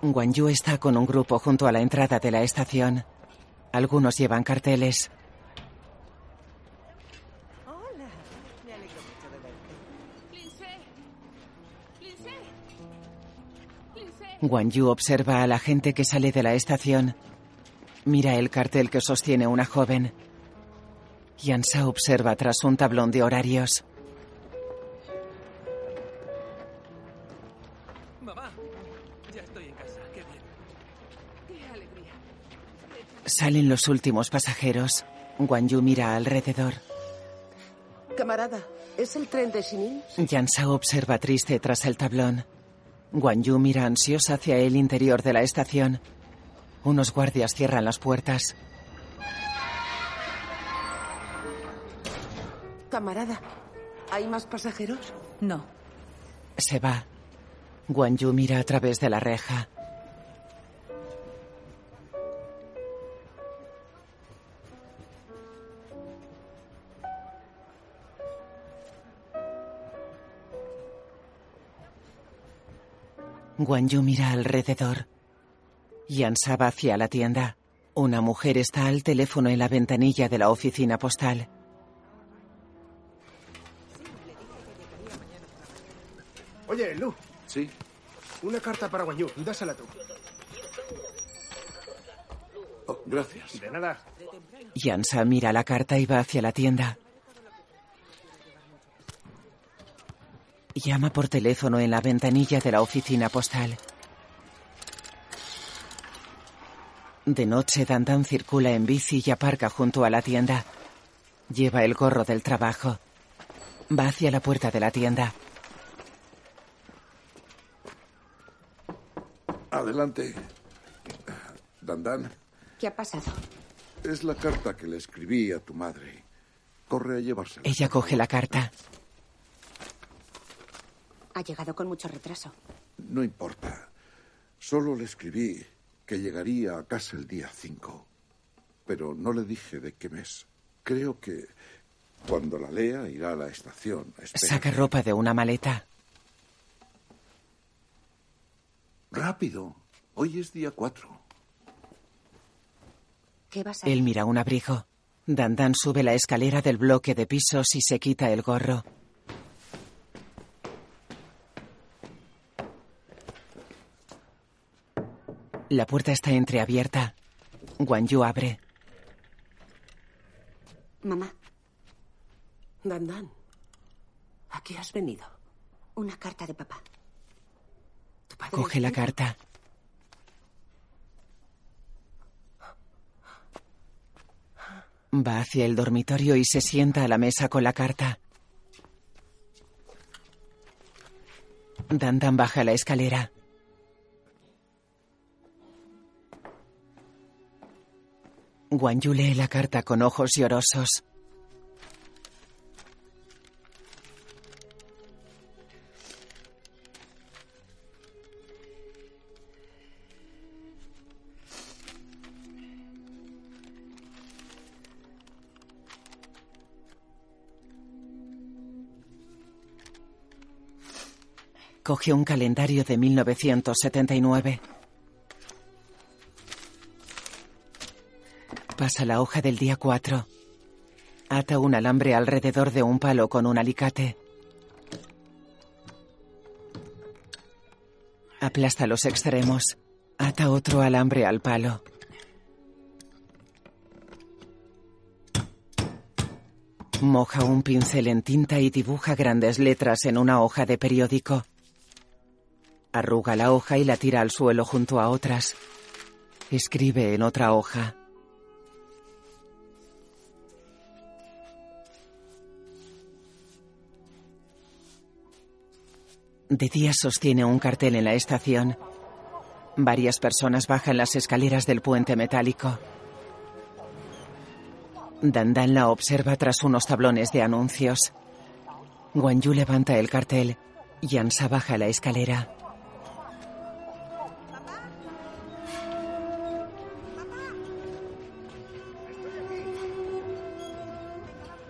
Guan Yu está con un grupo junto a la entrada de la estación. Algunos llevan carteles. Guan Yu observa a la gente que sale de la estación. Mira el cartel que sostiene una joven. Yansa observa tras un tablón de horarios. Mamá, ya estoy en casa. Qué bien. Qué alegría. Salen los últimos pasajeros. Guan Yu mira alrededor. Camarada, ¿es el tren de Shinin? Yansa observa triste tras el tablón. Guan Yu mira ansiosa hacia el interior de la estación. Unos guardias cierran las puertas. Camarada, ¿hay más pasajeros? No. Se va. Guan Yu mira a través de la reja. Guan Yu mira alrededor. Yansa va hacia la tienda. Una mujer está al teléfono en la ventanilla de la oficina postal. Oye, Lu. Sí. Una carta para Guanyu. Dásela tú. Oh, gracias. De nada. Yansa mira la carta y va hacia la tienda. Llama por teléfono en la ventanilla de la oficina postal. De noche, Dandan circula en bici y aparca junto a la tienda. Lleva el gorro del trabajo. Va hacia la puerta de la tienda. Adelante. Dandan, ¿Qué ha pasado? es la carta que le escribí a tu madre. Corre a llevársela. Ella coge la carta. Ha llegado con mucho retraso. No importa. Solo le escribí que llegaría a casa el día 5. Pero no le dije de qué mes. Creo que cuando la lea irá a la estación. Saca ropa de una maleta. Rápido. Hoy es día 4. ¿Qué vas a Él mira un abrigo. Dandan sube la escalera del bloque de pisos y se quita el gorro. La puerta está entreabierta. Guan Yu abre. Mamá, Dandan, ¿a qué has venido? una carta de papá. ¿Tu padre Coge la carta. Va hacia el dormitorio y se sienta a la mesa con la carta. Dandan baja la escalera. Guan lee la carta con ojos llorosos. Coge un calendario de 1979. Pasa la hoja del día 4. Ata un alambre alrededor de un palo con un alicate. Aplasta los extremos. Ata otro alambre al palo. Moja un pincel en tinta y dibuja grandes letras en una hoja de periódico. Arruga la hoja y la tira al suelo junto a otras. Escribe en otra hoja. De día sostiene un cartel en la estación. Varias personas bajan las escaleras del puente metálico. Dandan la observa tras unos tablones de anuncios. Guanyu levanta el cartel. Yansa baja la escalera.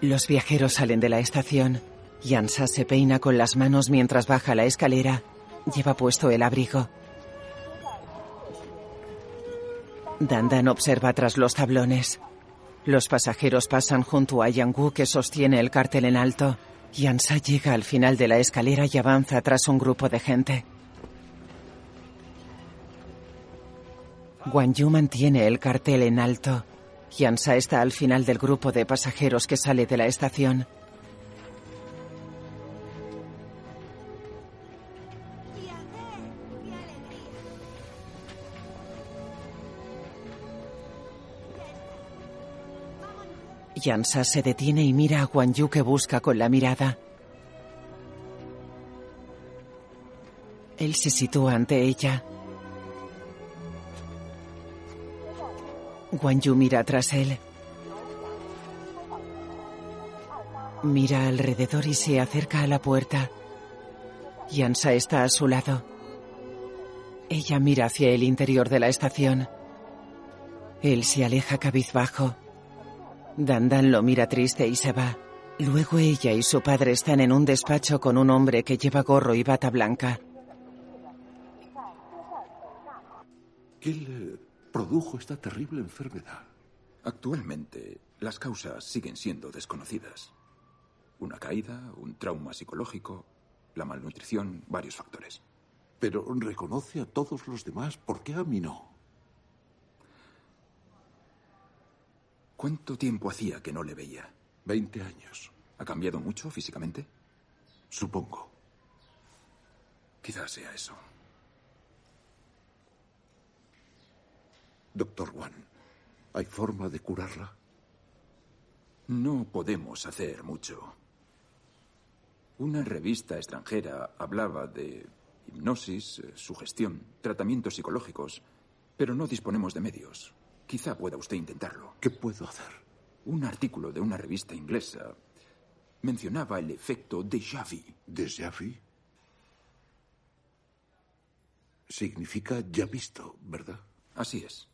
Los viajeros salen de la estación. Yansa se peina con las manos mientras baja la escalera. Lleva puesto el abrigo. Dandan observa tras los tablones. Los pasajeros pasan junto a Yangwu que sostiene el cartel en alto. Yansa llega al final de la escalera y avanza tras un grupo de gente. Guan Yu mantiene el cartel en alto. Yansa está al final del grupo de pasajeros que sale de la estación. Yansa se detiene y mira a Guan Yu que busca con la mirada. Él se sitúa ante ella. Guan Yu mira tras él. Mira alrededor y se acerca a la puerta. Yansa está a su lado. Ella mira hacia el interior de la estación. Él se aleja cabizbajo. Dandan lo mira triste y se va. Luego ella y su padre están en un despacho con un hombre que lleva gorro y bata blanca. ¿Qué le produjo esta terrible enfermedad? Actualmente, las causas siguen siendo desconocidas. Una caída, un trauma psicológico, la malnutrición, varios factores. Pero reconoce a todos los demás. ¿Por qué a mí no? ¿Cuánto tiempo hacía que no le veía? Veinte años. ¿Ha cambiado mucho físicamente? Supongo. Quizás sea eso. Doctor Wan, ¿hay forma de curarla? No podemos hacer mucho. Una revista extranjera hablaba de hipnosis, eh, sugestión, tratamientos psicológicos, pero no disponemos de medios. Quizá pueda usted intentarlo. ¿Qué puedo hacer? Un artículo de una revista inglesa mencionaba el efecto déjà vu. ¿Déjà vu? Significa ya visto, ¿verdad? Así es.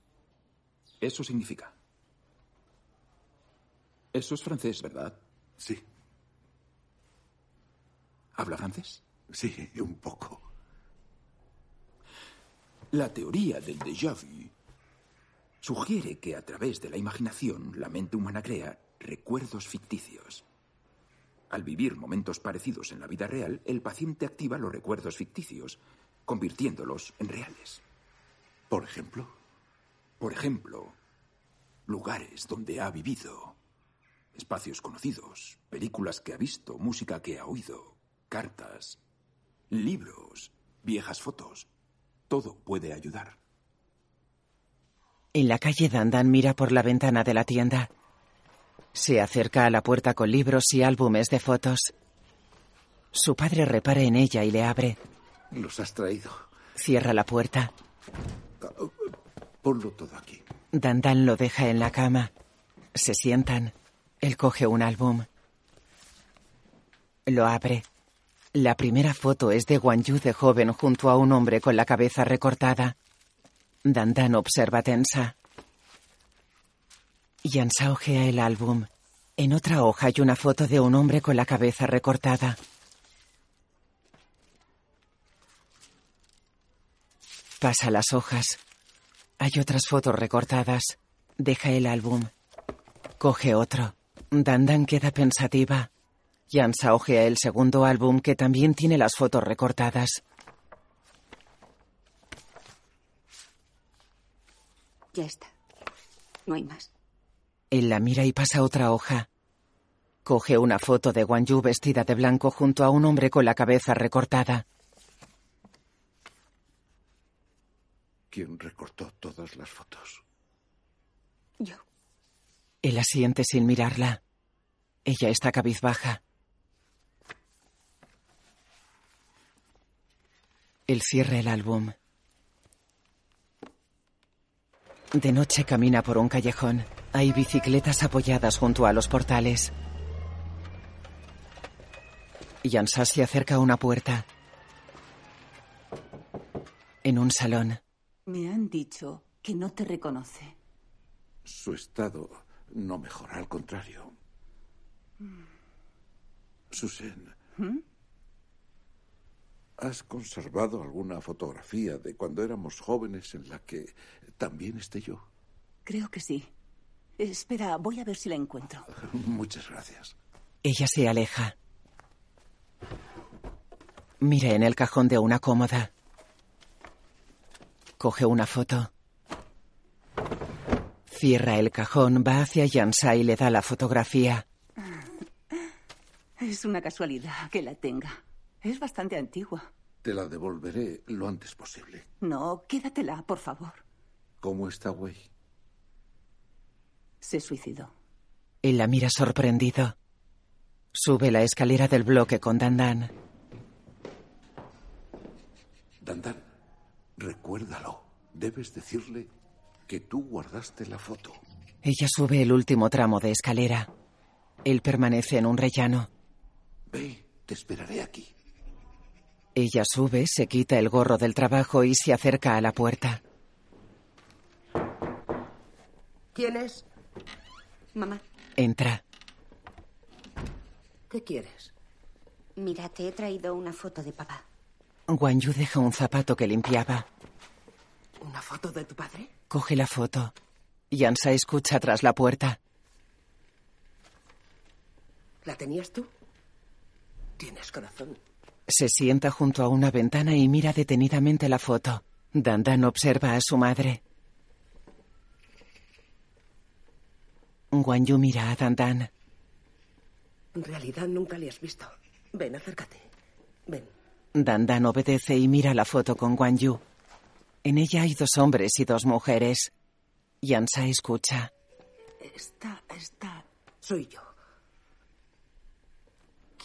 Eso significa. Eso es francés, ¿verdad? Sí. ¿Habla francés? Sí, un poco. La teoría del déjà vu sugiere que a través de la imaginación la mente humana crea recuerdos ficticios. Al vivir momentos parecidos en la vida real, el paciente activa los recuerdos ficticios, convirtiéndolos en reales. ¿Por ejemplo? Por ejemplo, lugares donde ha vivido, espacios conocidos, películas que ha visto, música que ha oído, cartas, libros, viejas fotos. Todo puede ayudar. En la calle Dandan mira por la ventana de la tienda. Se acerca a la puerta con libros y álbumes de fotos. Su padre repara en ella y le abre. Los has traído. Cierra la puerta. Ponlo todo aquí. Dandan lo deja en la cama. Se sientan. Él coge un álbum. Lo abre. La primera foto es de Guan Yu de joven junto a un hombre con la cabeza recortada. Dandan observa tensa. Yansa ojea el álbum. En otra hoja hay una foto de un hombre con la cabeza recortada. Pasa las hojas. Hay otras fotos recortadas. Deja el álbum. Coge otro. Dandan queda pensativa. Yansa ojea el segundo álbum que también tiene las fotos recortadas. Ya está. No hay más. Él la mira y pasa otra hoja. Coge una foto de Yu vestida de blanco junto a un hombre con la cabeza recortada. ¿Quién recortó todas las fotos? Yo. Él asiente sin mirarla. Ella está cabizbaja. Él cierra el álbum. De noche camina por un callejón. Hay bicicletas apoyadas junto a los portales. Yansa se acerca a una puerta. En un salón. Me han dicho que no te reconoce. Su estado no mejora, al contrario. Susan, ¿Mm? ¿has conservado alguna fotografía de cuando éramos jóvenes en la que también esté yo? Creo que sí. Espera, voy a ver si la encuentro. Muchas gracias. Ella se aleja. Mira en el cajón de una cómoda. Coge una foto. Cierra el cajón, va hacia Yansa y le da la fotografía. Es una casualidad que la tenga. Es bastante antigua. Te la devolveré lo antes posible. No, quédatela, por favor. ¿Cómo está Wei? Se suicidó. Él la mira sorprendido. Sube la escalera del bloque con Dandan. Dandan, recuérdalo. Debes decirle que tú guardaste la foto. Ella sube el último tramo de escalera. Él permanece en un rellano. Ve, te esperaré aquí. Ella sube, se quita el gorro del trabajo y se acerca a la puerta. ¿Quién es? Mamá, Entra. ¿Qué quieres? mira, te he traído una foto de papá. Guan Yu deja un zapato que limpiaba. ¿Una foto de tu padre? Coge la foto. Yansa escucha tras la puerta. ¿La tenías tú? Tienes corazón. Se sienta junto a una ventana y mira detenidamente la foto. Dandan observa a su madre. Guan Yu mira a Dandan. En realidad nunca le has visto. Ven, acércate. Ven. Dandan obedece y mira la foto con Guan Yu. En ella hay dos hombres y dos mujeres. Yansa escucha. Esta, esta. Soy yo.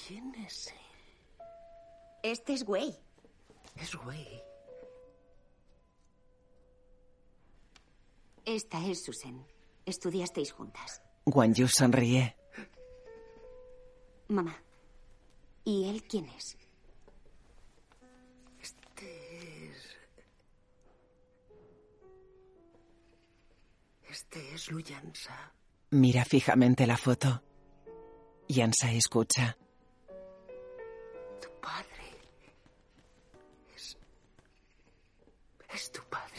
¿Quién es él? Este es Wei. Es Wei. Esta es Susan. Estudiasteis juntas. Guan Yu sonríe. Mamá. ¿Y él quién es? Este es. Este es Luyansa. Mira fijamente la foto. Yansa escucha. Tu padre. Es. Es tu padre.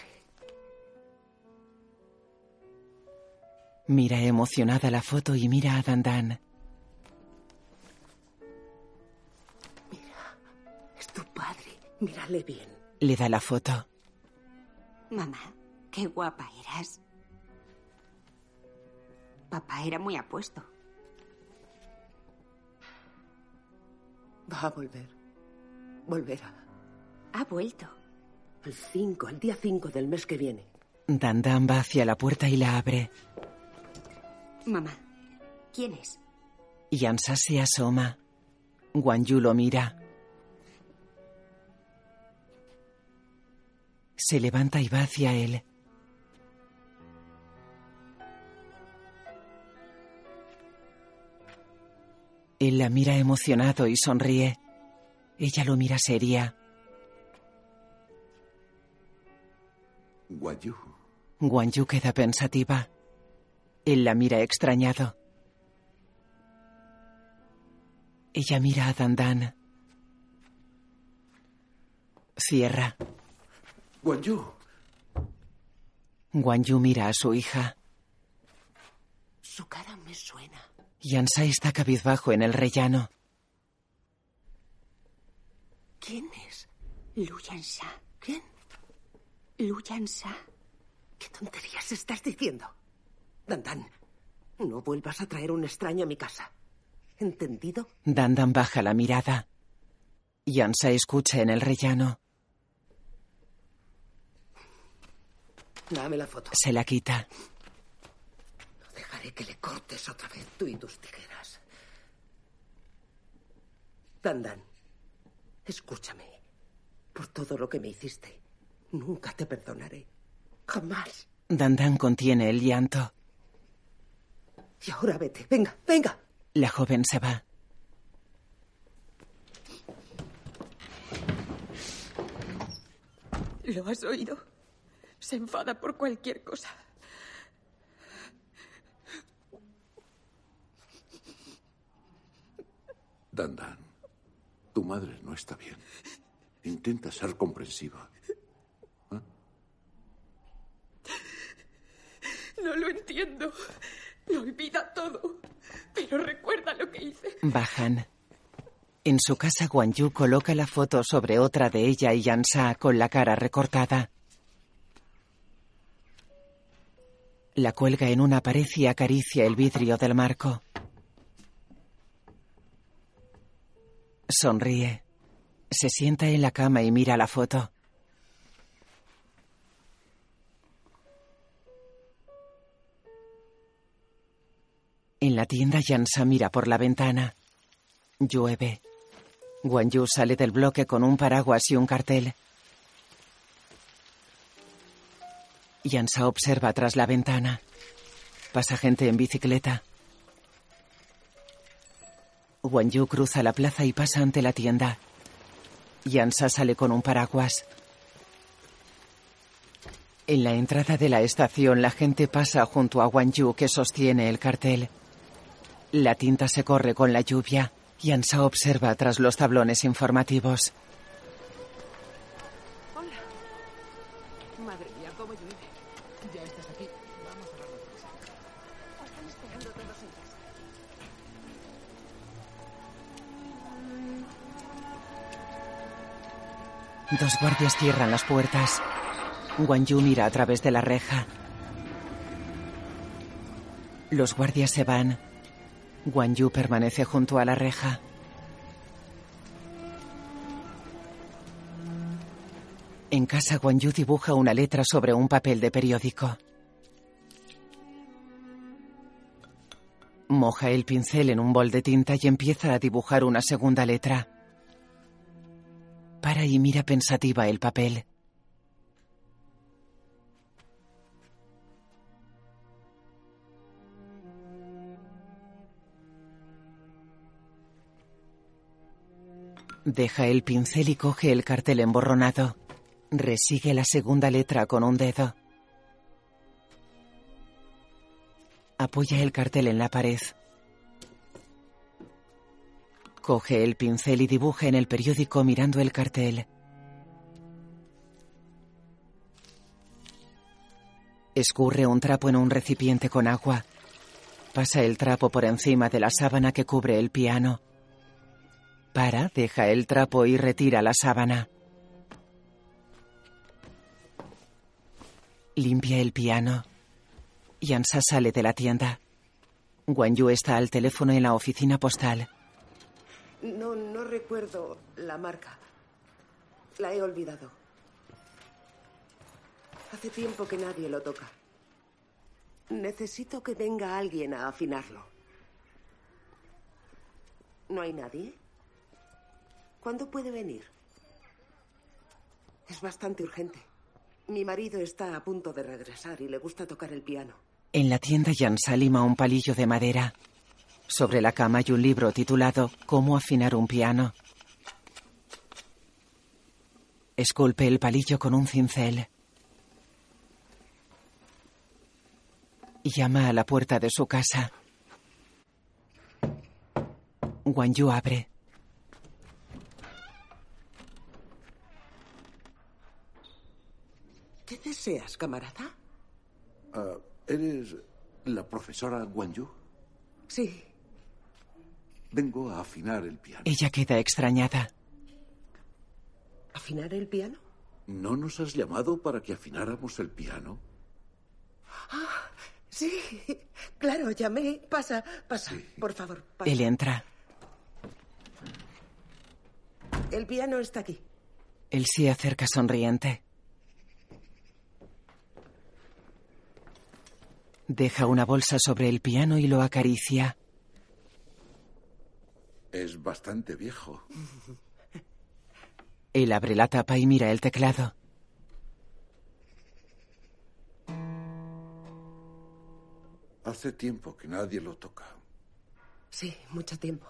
Mira emocionada la foto y mira a Dandan. Es tu padre. Mírale bien. Le da la foto. Mamá, qué guapa eras. Papá era muy apuesto. Va a volver. Volverá. Ha vuelto. El 5, el día 5 del mes que viene. Dandan va hacia la puerta y la abre. Mamá, ¿quién es? Yansa se asoma. Guan Yu lo mira. Se levanta y va hacia él. Él la mira emocionado y sonríe. Ella lo mira seria. Guan Yu queda pensativa. Él la mira extrañado. Ella mira a Dandan. Cierra. Guanyu. Guan Yu mira a su hija. Su cara me suena. Yansa está cabizbajo en el rellano. ¿Quién es? Lu Yansha. ¿Quién? Lu Yansha. ¿Qué tonterías estás diciendo? Dandan, no vuelvas a traer un extraño a mi casa. ¿Entendido? Dandan baja la mirada. Yansa escucha en el rellano. Dame la foto. Se la quita. No dejaré que le cortes otra vez tú y tus tijeras. Dandan, escúchame. Por todo lo que me hiciste, nunca te perdonaré. Jamás. Dandan contiene el llanto. Y ahora vete. Venga, venga. La joven se va. ¿Lo has oído? Se enfada por cualquier cosa. Dandan, tu madre no está bien. Intenta ser comprensiva. No lo entiendo. Lo olvida todo. Pero recuerda lo que hice. Bajan. En su casa, Guan Yu coloca la foto sobre otra de ella y Yansa con la cara recortada. La cuelga en una pared y acaricia el vidrio del marco. Sonríe. Se sienta en la cama y mira la foto. En la tienda, Yansa mira por la ventana. Llueve. Guan Yu sale del bloque con un paraguas y un cartel. Yansa observa tras la ventana. Pasa gente en bicicleta. Guan Yu cruza la plaza y pasa ante la tienda. Yansa sale con un paraguas. En la entrada de la estación, la gente pasa junto a Guan Yu que sostiene el cartel. La tinta se corre con la lluvia. Yansa observa tras los tablones informativos. Hola. Madre mía, cómo llueve. Ya estás aquí. Vamos a darnos prisa. Están esperando todos casa. Dos guardias cierran las puertas. Guan Yu mira a través de la reja. Los guardias se van. Guan Yu permanece junto a la reja. En casa, Guan Yu dibuja una letra sobre un papel de periódico. Moja el pincel en un bol de tinta y empieza a dibujar una segunda letra. Para y mira pensativa el papel. Deja el pincel y coge el cartel emborronado. Resigue la segunda letra con un dedo. Apoya el cartel en la pared. Coge el pincel y dibuja en el periódico mirando el cartel. Escurre un trapo en un recipiente con agua. Pasa el trapo por encima de la sábana que cubre el piano. Para, deja el trapo y retira la sábana. Limpia el piano. Yansa sale de la tienda. Guan Yu está al teléfono en la oficina postal. No, no recuerdo la marca. La he olvidado. Hace tiempo que nadie lo toca. Necesito que venga alguien a afinarlo. ¿No hay nadie? ¿Cuándo puede venir? Es bastante urgente. Mi marido está a punto de regresar y le gusta tocar el piano. En la tienda, Yansa lima un palillo de madera. Sobre la cama hay un libro titulado Cómo afinar un piano. Esculpe el palillo con un cincel. Llama a la puerta de su casa. Guan Yu abre. ¿Qué deseas, camarada? Ah, ¿Eres ¿La profesora Guanyu? Sí. Vengo a afinar el piano. Ella queda extrañada. ¿Afinar el piano? ¿No nos has llamado para que afináramos el piano? Ah, sí. Claro, llamé. Pasa, pasa. Por favor, pasa. Él entra. El piano está aquí. Él se acerca sonriente. Deja una bolsa sobre el piano y lo acaricia. Es bastante viejo. Él abre la tapa y mira el teclado. Hace tiempo que nadie lo toca. Sí, mucho tiempo.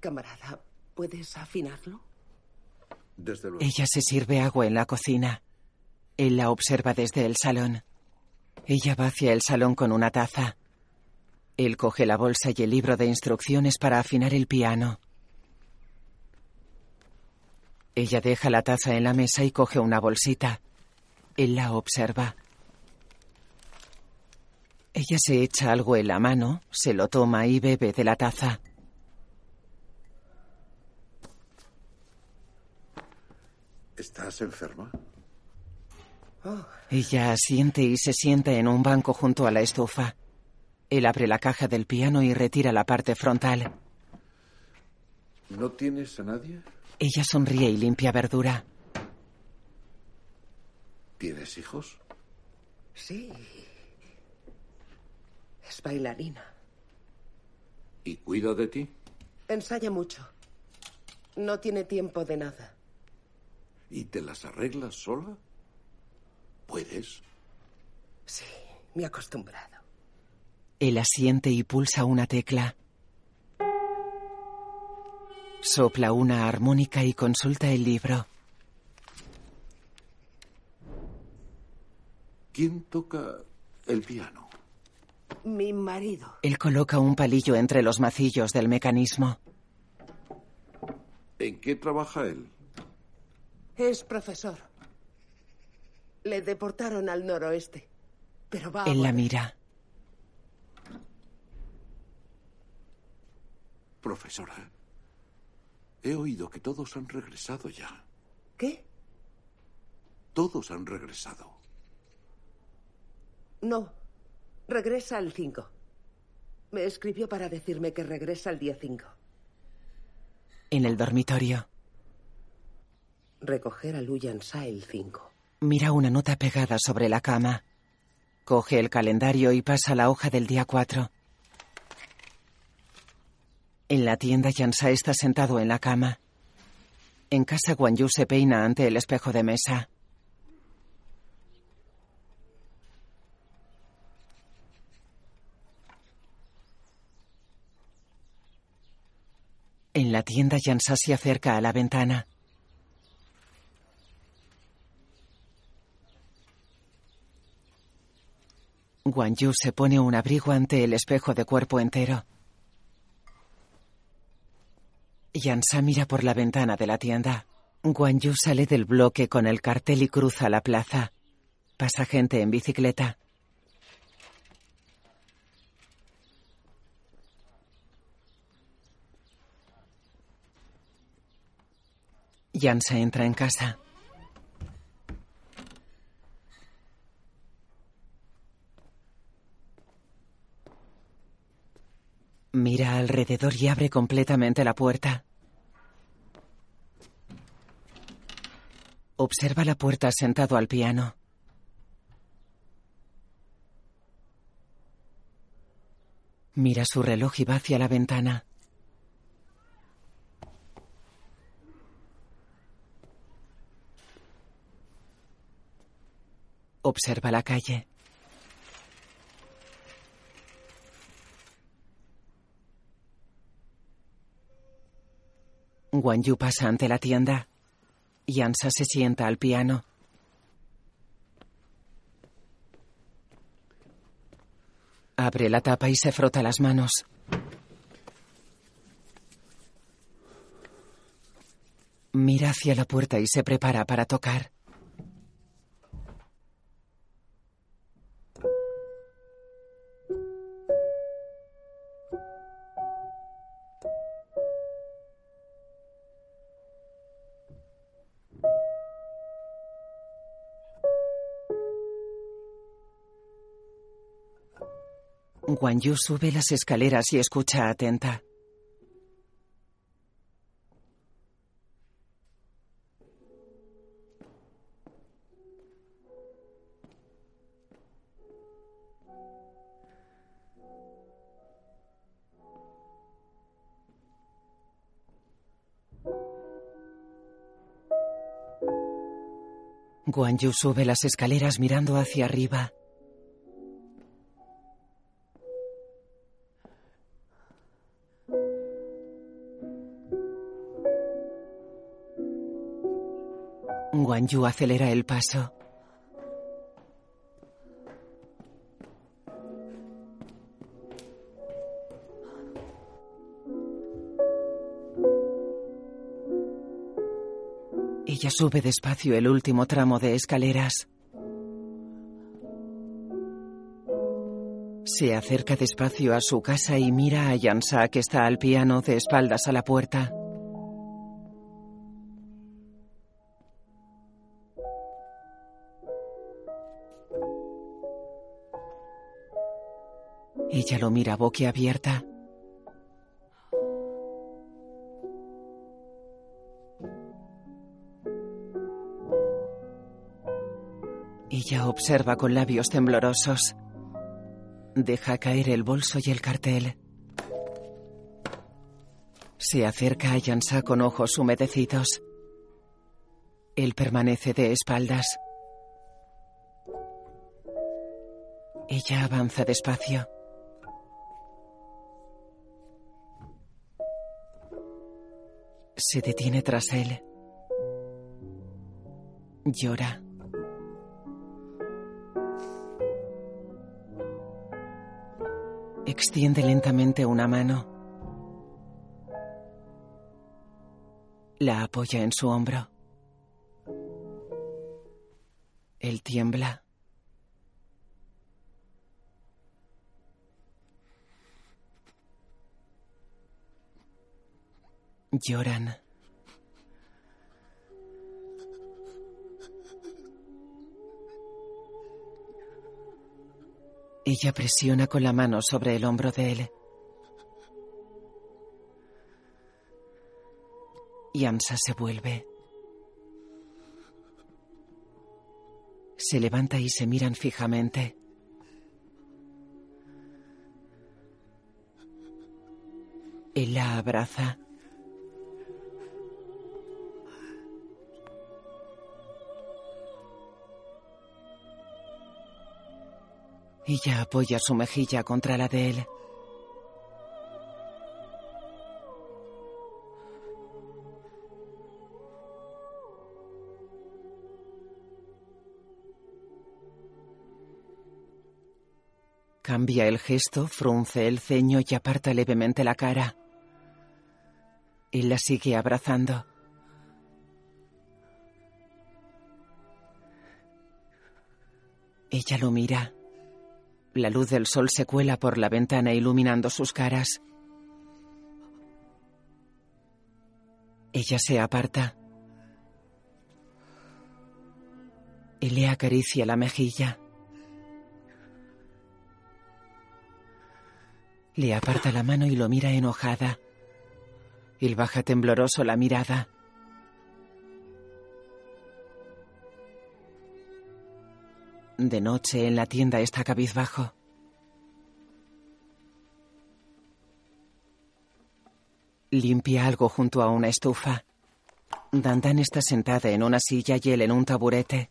Camarada, ¿puedes afinarlo? Desde luego. Ella se sirve agua en la cocina. Él la observa desde el salón. Ella va hacia el salón con una taza. Él coge la bolsa y el libro de instrucciones para afinar el piano. Ella deja la taza en la mesa y coge una bolsita. Él la observa. Ella se echa algo en la mano, se lo toma y bebe de la taza. ¿Estás enferma? Ella asiente y se sienta en un banco junto a la estufa. Él abre la caja del piano y retira la parte frontal. ¿No tienes a nadie? Ella sonríe y limpia verdura. ¿Tienes hijos? Sí. Es bailarina. ¿Y cuida de ti? Ensaya mucho. No tiene tiempo de nada. ¿Y te las arreglas sola? ¿Puedes? Sí, me he acostumbrado. Él asiente y pulsa una tecla. Sopla una armónica y consulta el libro. ¿Quién toca el piano? Mi marido. Él coloca un palillo entre los macillos del mecanismo. ¿En qué trabaja él? Es profesor. Le deportaron al noroeste. Pero va a Él la mira. Profesora, he oído que todos han regresado ya. ¿Qué? Todos han regresado. No. Regresa al 5. Me escribió para decirme que regresa el día 5. En el dormitorio. Recoger a Luyan Sa el 5. Mira una nota pegada sobre la cama. Coge el calendario y pasa la hoja del día 4. En la tienda, Yansa está sentado en la cama. En casa, Guanyu se peina ante el espejo de mesa. En la tienda, Yansa se acerca a la ventana. Guan Yu se pone un abrigo ante el espejo de cuerpo entero. Yansa mira por la ventana de la tienda. Guan Yu sale del bloque con el cartel y cruza la plaza. Pasa gente en bicicleta. Yansa entra en casa. Mira alrededor y abre completamente la puerta. Observa la puerta sentado al piano. Mira su reloj y va hacia la ventana. Observa la calle. Guan Yu pasa ante la tienda. Yansa se sienta al piano. Abre la tapa y se frota las manos. Mira hacia la puerta y se prepara para tocar. Guan Yu sube las escaleras y escucha atenta. Guan Yu sube las escaleras mirando hacia arriba. Guan Yu acelera el paso. Ella sube despacio el último tramo de escaleras. Se acerca despacio a su casa y mira a Yansa que está al piano de espaldas a la puerta. Lo mira boquiabierta. Ella observa con labios temblorosos. Deja caer el bolso y el cartel. Se acerca a Yansa con ojos humedecidos. Él permanece de espaldas. Ella avanza despacio. Se detiene tras él. Llora. Extiende lentamente una mano. La apoya en su hombro. Él tiembla. Lloran. Ella presiona con la mano sobre el hombro de él. Yansa se vuelve. Se levanta y se miran fijamente. Él la abraza. Ella apoya su mejilla contra la de él. Cambia el gesto, frunce el ceño y aparta levemente la cara. Él la sigue abrazando. Ella lo mira. La luz del sol se cuela por la ventana iluminando sus caras. Ella se aparta. Él le acaricia la mejilla. Le aparta la mano y lo mira enojada. Él baja tembloroso la mirada. De noche en la tienda está cabizbajo. Limpia algo junto a una estufa. Dandan está sentada en una silla y él en un taburete.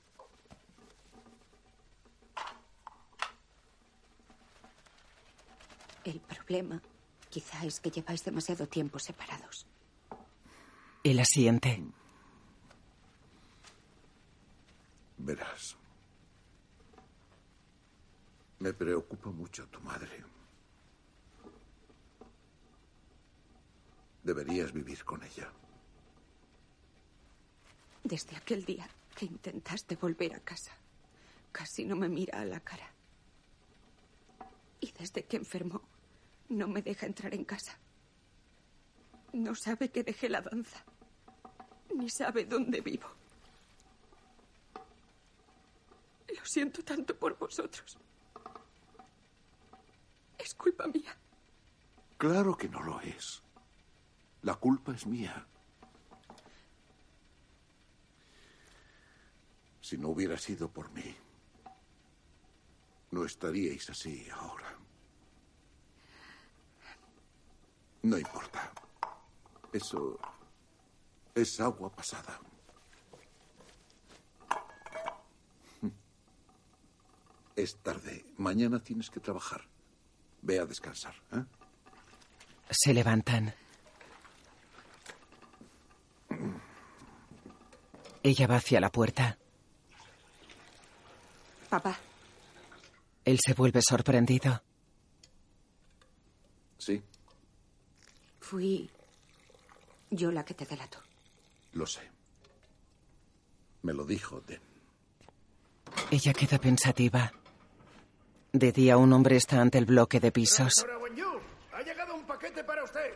El problema quizá es que lleváis demasiado tiempo separados. Él asiente. Verás. Me preocupa mucho tu madre. Deberías vivir con ella. Desde aquel día que intentaste volver a casa, casi no me mira a la cara. Y desde que enfermó, no me deja entrar en casa. No sabe que dejé la danza, ni sabe dónde vivo. Lo siento tanto por vosotros. Es culpa mía. Claro que no lo es. La culpa es mía. Si no hubiera sido por mí, no estaríais así ahora. No importa. Eso es agua pasada. Es tarde. Mañana tienes que trabajar. Ve a descansar. ¿eh? Se levantan. Ella va hacia la puerta. Papá, Él se vuelve sorprendido. Sí, fui yo la que te delató. lo sé. Me lo dijo Den. Ella queda pensativa. De día un hombre está ante el bloque de pisos. Ha llegado un paquete para usted.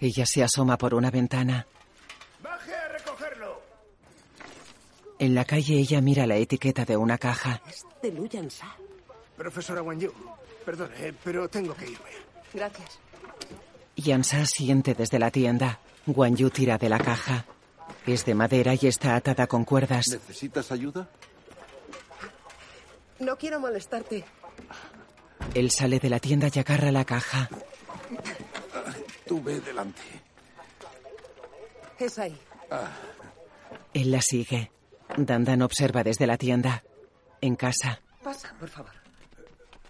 Ella se asoma por una ventana. Baje a recogerlo. En la calle ella mira la etiqueta de una caja. De Luyan Sa. Profesora Wanyu, perdone, pero tengo que irme. Gracias. Yansa siente desde la tienda. Guan Yu tira de la caja. Es de madera y está atada con cuerdas. ¿Necesitas ayuda? No quiero molestarte. Él sale de la tienda y agarra la caja. Tú ve delante. Es ahí. Él la sigue. Dandan observa desde la tienda. En casa, Pasa, por favor.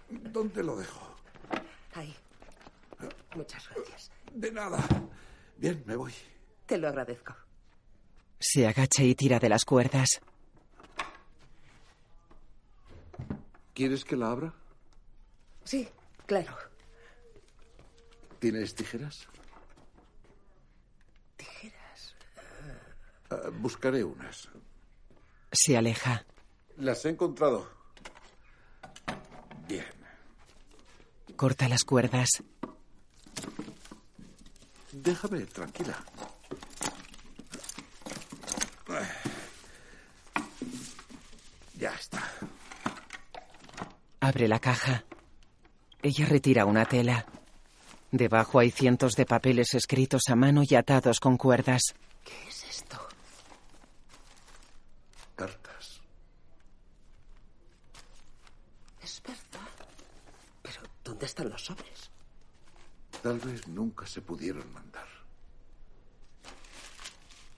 ¿Dónde lo dejo? Ahí. Muchas gracias. De nada. Bien, me voy. Te lo agradezco. se agacha y tira de las cuerdas. ¿Quieres que la abra? Sí, claro. ¿Tienes tijeras? Tijeras. Ah, buscaré unas. Se aleja. Las he encontrado. Bien. Corta las cuerdas. Déjame tranquila. Ya está. Abre la caja. Ella retira una tela. Debajo hay cientos de papeles escritos a mano y atados con cuerdas. ¿Qué es esto? Cartas. Es verdad. Pero, ¿dónde están los sobres? Tal vez nunca se pudieron mandar.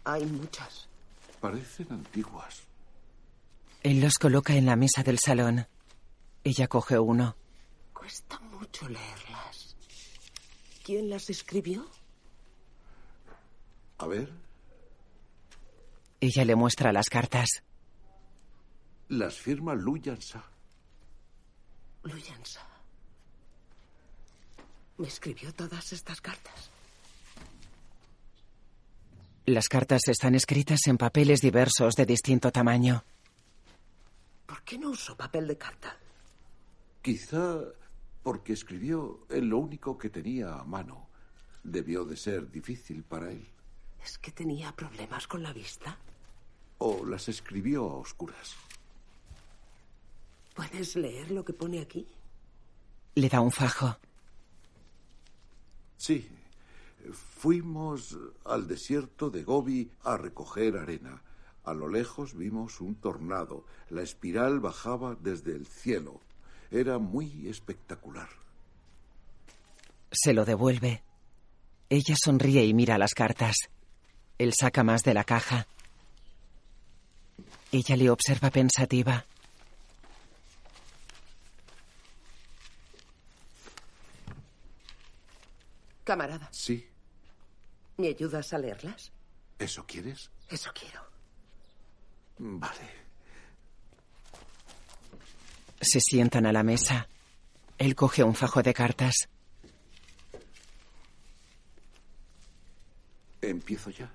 Hay muchas. Parecen antiguas. Él los coloca en la mesa del salón. Ella coge uno. Cuesta mucho leerlas. ¿Quién las escribió? A ver, Ella le muestra las cartas. las firma Lu Yansa. Luyan Sa. ¿Me escribió todas estas cartas? Las cartas están escritas en papeles diversos de distinto tamaño. ¿Por qué no usó papel de carta? Quizá porque escribió en lo único que tenía a mano. Debió de ser difícil para él. ¿Es que tenía problemas con la vista? O las escribió a oscuras. ¿Puedes leer lo que pone aquí? Le da un fajo. Sí. Fuimos al desierto de Gobi a recoger arena. A lo lejos vimos un tornado. La espiral bajaba desde el cielo. Era muy espectacular. Se lo devuelve. Ella sonríe y mira las cartas. Él saca más de la caja. Ella le observa pensativa. Camarada, Sí, ¿me ayudas a leerlas? ¿eso quieres? Eso quiero. Vale. Se sientan a la mesa. Él coge un fajo de cartas. Empiezo ya.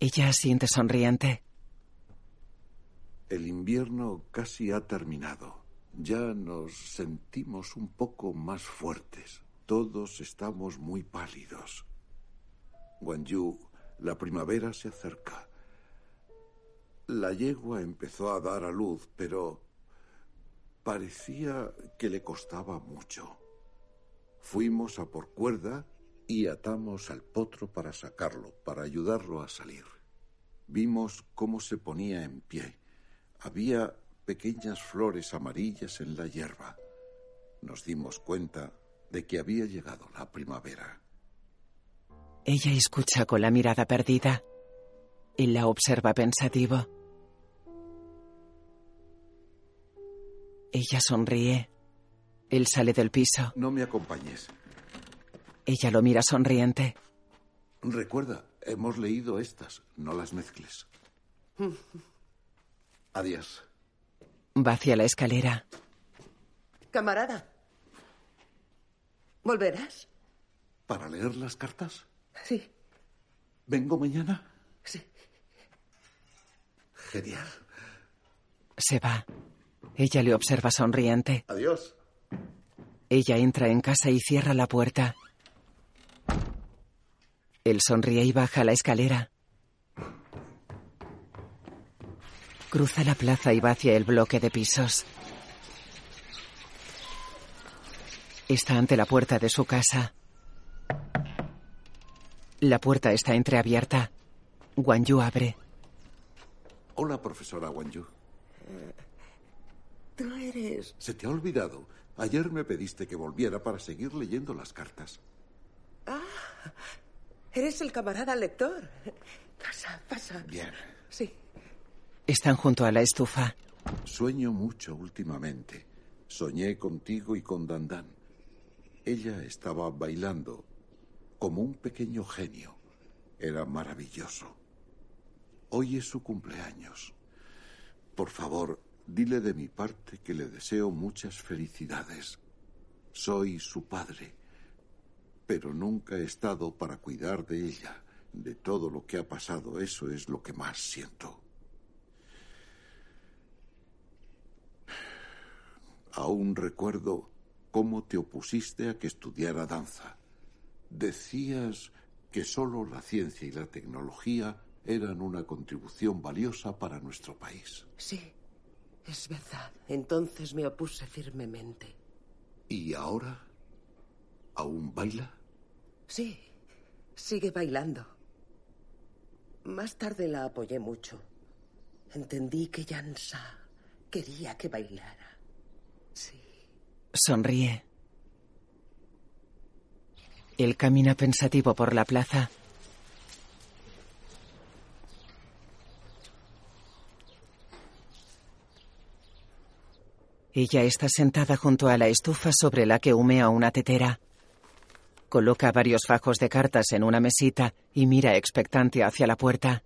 Ella asiente sonriente. El invierno casi ha terminado. Ya nos sentimos un poco más fuertes. Todos estamos muy pálidos. Guanyu, la primavera se acerca. La yegua empezó a dar a luz, pero parecía que le costaba mucho. Fuimos a por cuerda y atamos al potro para sacarlo, para ayudarlo a salir. Vimos cómo se ponía en pie. Había pequeñas flores amarillas en la hierba. Nos dimos cuenta de que había llegado la primavera. Ella escucha con la mirada perdida. Él la observa pensativo. Ella sonríe. Él sale del piso. No me acompañes. Ella lo mira sonriente. Recuerda, hemos leído estas. No las mezcles. Adiós. Va hacia la escalera. Camarada. ¿Volverás? ¿Para leer las cartas? Sí. ¿Vengo mañana? Sí. Genial. Se va. Ella le observa sonriente. Adiós. Ella entra en casa y cierra la puerta. Él sonríe y baja la escalera. Cruza la plaza y va hacia el bloque de pisos. Está ante la puerta de su casa. La puerta está entreabierta. Guan Yu abre. Hola, profesora Wanyu. Tú eres... Se te ha olvidado. Ayer me pediste que volviera para seguir leyendo las cartas. Ah, eres el camarada lector. Pasa, pasa. Bien. Sí. Están junto a la estufa. Sueño mucho últimamente. Soñé contigo y con Dandan. Ella estaba bailando como un pequeño genio. Era maravilloso. Hoy es su cumpleaños. Por favor, dile de mi parte que le deseo muchas felicidades. Soy su padre, pero nunca he estado para cuidar de ella, de todo lo que ha pasado. Eso es lo que más siento. Aún recuerdo cómo te opusiste a que estudiara danza. Decías que solo la ciencia y la tecnología eran una contribución valiosa para nuestro país. Sí, es verdad. Entonces me opuse firmemente. ¿Y ahora? ¿Aún baila? Sí, sigue bailando. Más tarde la apoyé mucho. Entendí que Yansa quería que bailara. Sí. Sonríe. Él camina pensativo por la plaza. Ella está sentada junto a la estufa sobre la que humea una tetera. Coloca varios fajos de cartas en una mesita y mira expectante hacia la puerta.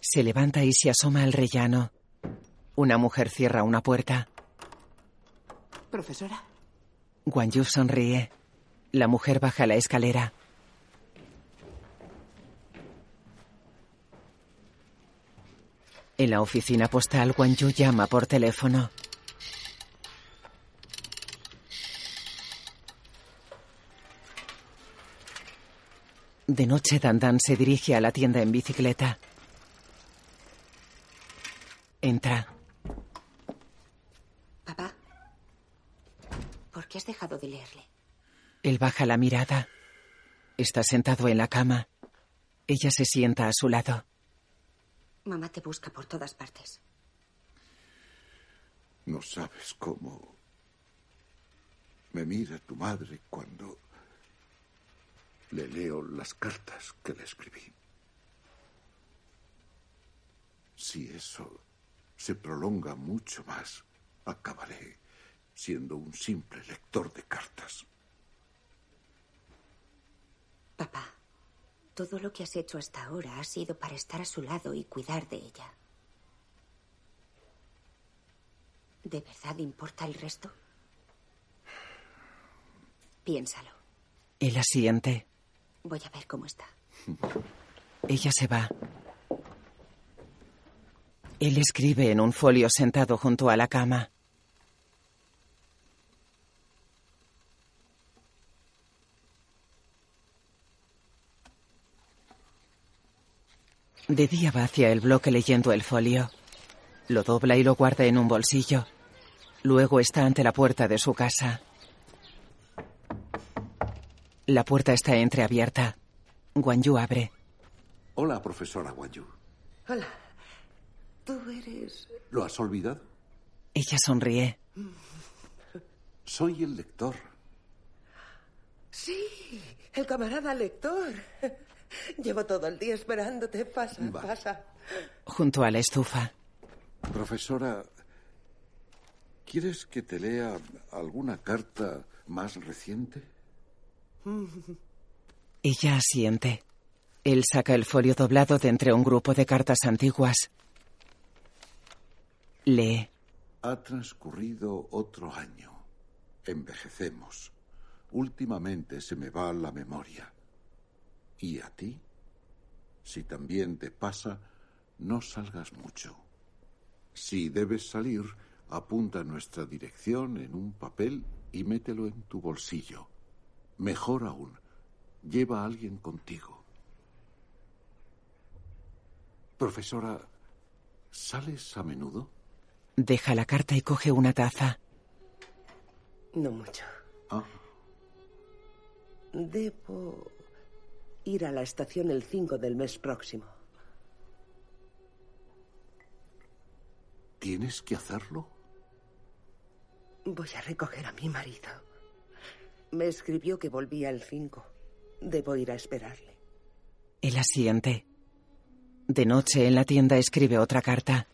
Se levanta y se asoma al rellano. Una mujer cierra una puerta. Profesora. Guan Yu sonríe. La mujer baja la escalera. En la oficina postal, Guan Yu llama por teléfono. De noche, Dandan se dirige a la tienda en bicicleta. Entra. Papá, ¿por qué has dejado de leerle? Él baja la mirada. Está sentado en la cama. Ella se sienta a su lado. Mamá te busca por todas partes. No sabes cómo me mira tu madre cuando le leo las cartas que le escribí. Si eso se prolonga mucho más, acabaré siendo un simple lector de cartas. Papá, todo lo que has hecho hasta ahora ha sido para estar a su lado y cuidar de ella. ¿De verdad importa el resto? Piénsalo. Él asiente. Voy a ver cómo está. Ella se va. Él escribe en un folio sentado junto a la cama. De día va hacia el bloque leyendo el folio. Lo dobla y lo guarda en un bolsillo. Luego está ante la puerta de su casa. La puerta está entreabierta. Guan Yu abre. Hola, profesora Wanyu. Hola. Tú eres... ¿Lo has olvidado? Ella sonríe. Soy el lector. Sí, el camarada lector. Llevo todo el día esperándote. Pasa, pasa. Junto a la estufa. Profesora, ¿quieres que te lea alguna carta más reciente? Ella asiente. Él saca el folio doblado de entre un grupo de cartas antiguas. Lee. Ha transcurrido otro año. Envejecemos. Últimamente se me va la memoria. ¿Y a ti? Si también te pasa, no salgas mucho. Si debes salir, apunta nuestra dirección en un papel y mételo en tu bolsillo. Mejor aún, lleva a alguien contigo. Profesora, ¿sales a menudo? Deja la carta y coge una taza. No mucho. Ah, Debo ir a la estación el 5 del mes próximo. ¿tienes que hacerlo? Voy a recoger a mi marido. Me escribió que volvía el 5. Debo ir a esperarle. Él asiente. De noche en la tienda escribe otra carta.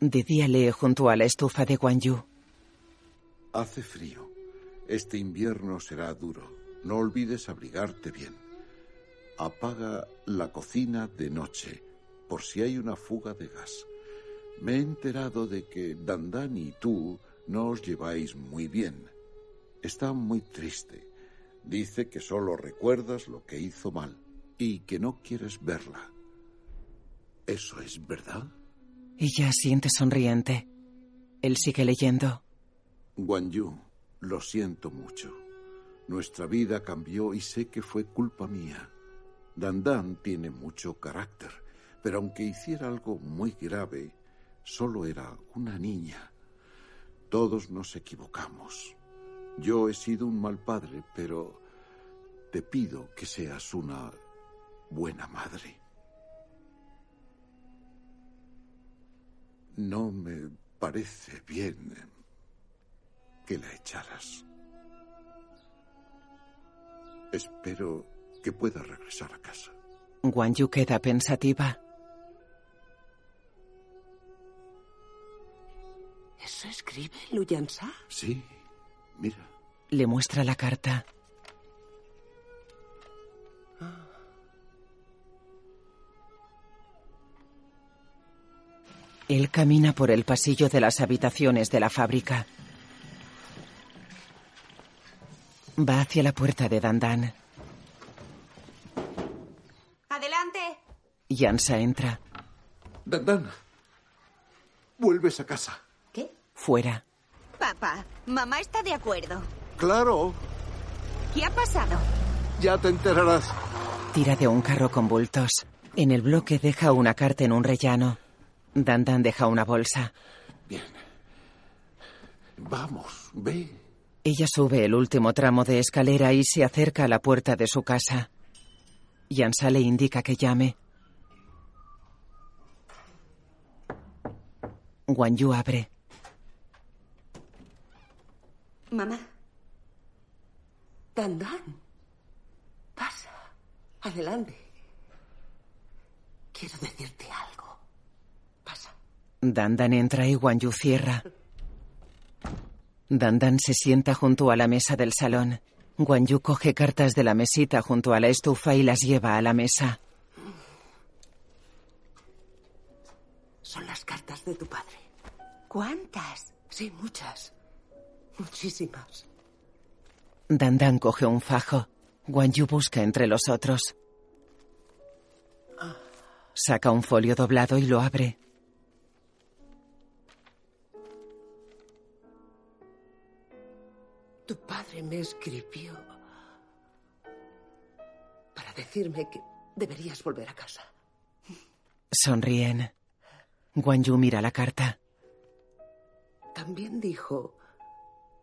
De día lee junto a la estufa de Guan Yu. Hace frío. Este invierno será duro. No olvides abrigarte bien. Apaga la cocina de noche por si hay una fuga de gas. Me he enterado de que Dandan y tú no os lleváis muy bien. Está muy triste. Dice que solo recuerdas lo que hizo mal y que no quieres verla. ¿Eso es verdad? Ella asiente sonriente. Él sigue leyendo. Guan Yu, lo siento mucho. Nuestra vida cambió y sé que fue culpa mía. Dandan tiene mucho carácter, pero aunque hiciera algo muy grave, solo era una niña. Todos nos equivocamos. Yo he sido un mal padre, pero te pido que seas una buena madre. No me parece bien que la echaras. Espero que pueda regresar a casa. Guan Yu queda pensativa. ¿Eso escribe Luyansa? Sí, mira. Le muestra la carta. Él camina por el pasillo de las habitaciones de la fábrica. Va hacia la puerta de Dandan. Adelante. Yansa entra. Dandan, vuelves a casa. Fuera. Papá, mamá está de acuerdo. Claro, ¿Qué ha pasado? ya te enterarás. Tira de un carro con bultos. En el bloque deja una carta en un rellano. Dandan deja una bolsa. Vamos, ve. Ella sube el último tramo de escalera y se acerca a la puerta de su casa. Yansa le indica que llame. Guan Yu abre. Mamá. Dandan. Pasa. Adelante. Quiero decirte algo. Pasa. Dandan entra y Guan Yu cierra. Dandan se sienta junto a la mesa del salón. Guan Yu coge cartas de la mesita junto a la estufa y las lleva a la mesa. Son las cartas de tu padre. ¿Cuántas? Sí, muchas. Muchísimas. Dandan coge un fajo. Guan Yu busca entre los otros. Saca un folio doblado y lo abre. Tu padre me escribió. decirme que deberías volver a casa. Sonríen. Guan Yu mira la carta. También dijo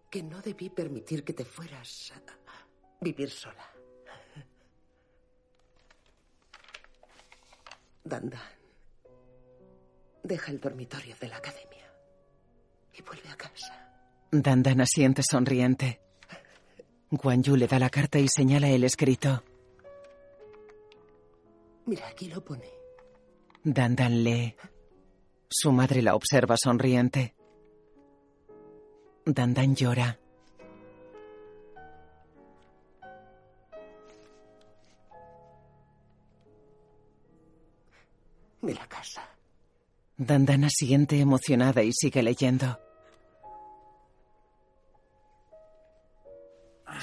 que no debí permitir que te fueras a vivir sola. Dandan, deja el dormitorio de la academia y vuelve a casa. Dandan asiente sonriente. Guan Yu le da la carta y señala el escrito. Mira, aquí lo pone. Dandan lee. Su madre la observa sonriente. Dandan llora. Ve a casa. Dandana siente emocionada y sigue leyendo.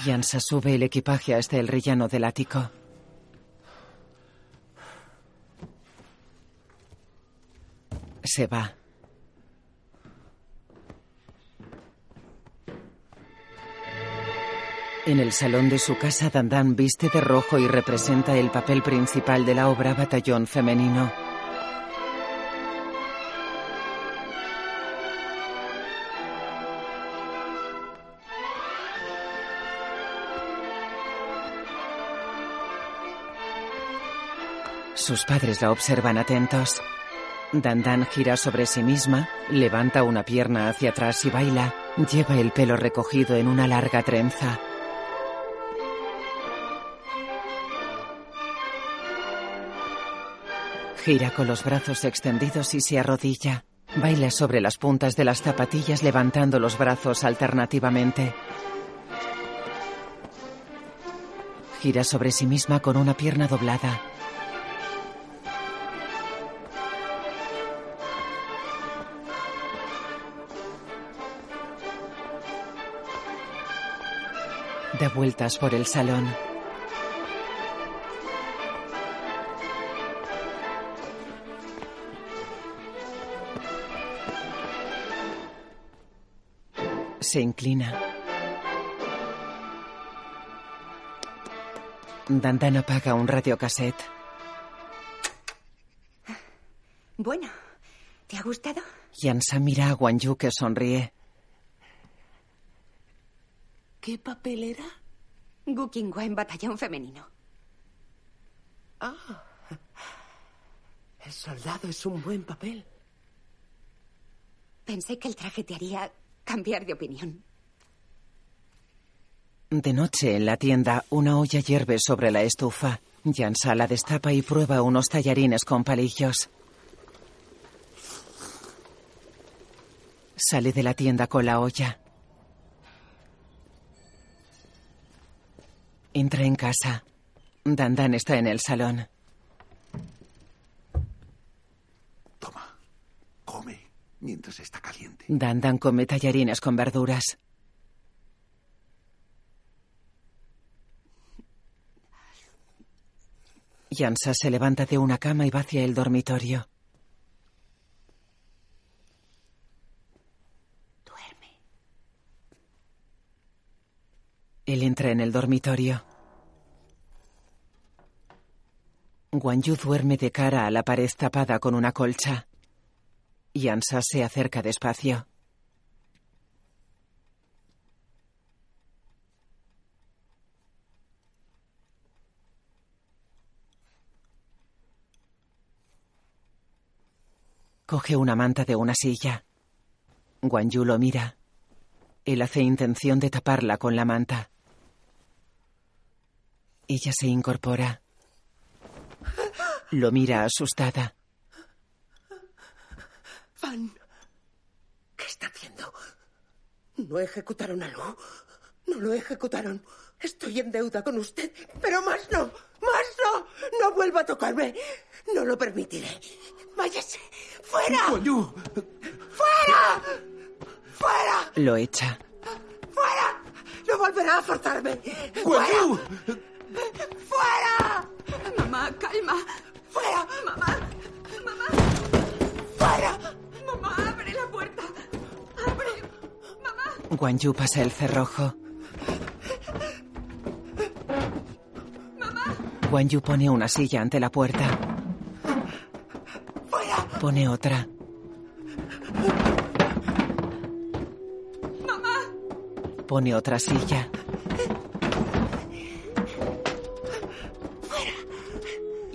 Sube el equipaje hasta el rellano del ático. Se va. En el salón de su casa, Dandan viste de rojo y representa el papel principal de la obra Batallón Femenino. Sus padres la observan atentos. Dandan gira sobre sí misma, levanta una pierna hacia atrás y baila. Lleva el pelo recogido en una larga trenza. Gira con los brazos extendidos y se arrodilla. Baila sobre las puntas de las zapatillas levantando los brazos alternativamente. Gira sobre sí misma con una pierna doblada. Da vueltas por el salón. Se inclina. Dandan apaga un radiocassette. Bueno, ¿te ha gustado? Yansa mira a Guan Yu que sonríe. ¿Qué papel era? Gu Qinghua en batallón femenino. Ah. El soldado es un buen papel. Pensé que el traje te haría cambiar de opinión. De noche, en la tienda, una olla hierve sobre la estufa. Yansa la destapa y prueba unos tallarines con palillos. Sale de la tienda con la olla. Entra en casa. Dandan está en el salón. Come mientras está caliente. Dandan come tallarines con verduras. Yansa se levanta de una cama y va hacia el dormitorio. Él entra en el dormitorio. Guan Yu duerme de cara a la pared tapada con una colcha. Yansa se acerca despacio. Coge una manta de una silla. Guan Yu lo mira. Él hace intención de taparla con la manta. Ella se incorpora. Lo mira asustada. Van, ¿qué está haciendo? No ejecutaron a Lu. No lo ejecutaron. Estoy en deuda con usted, pero más no. Más no. No vuelva a tocarme. No lo permitiré. Váyase. ¡Fuera! ¡Fuera! ¡Fuera! Lo echa. ¡Fuera! No volverá a forzarme. ¡Fuera! ¡Fuera! Mamá, calma. ¡Fuera! Mamá. Mamá. ¡Fuera! Mamá, abre la puerta. Abre. Guan Yu pasa el cerrojo. Guan Yu pone una silla ante la puerta. Pone otra. ¡Mamá! Pone otra silla.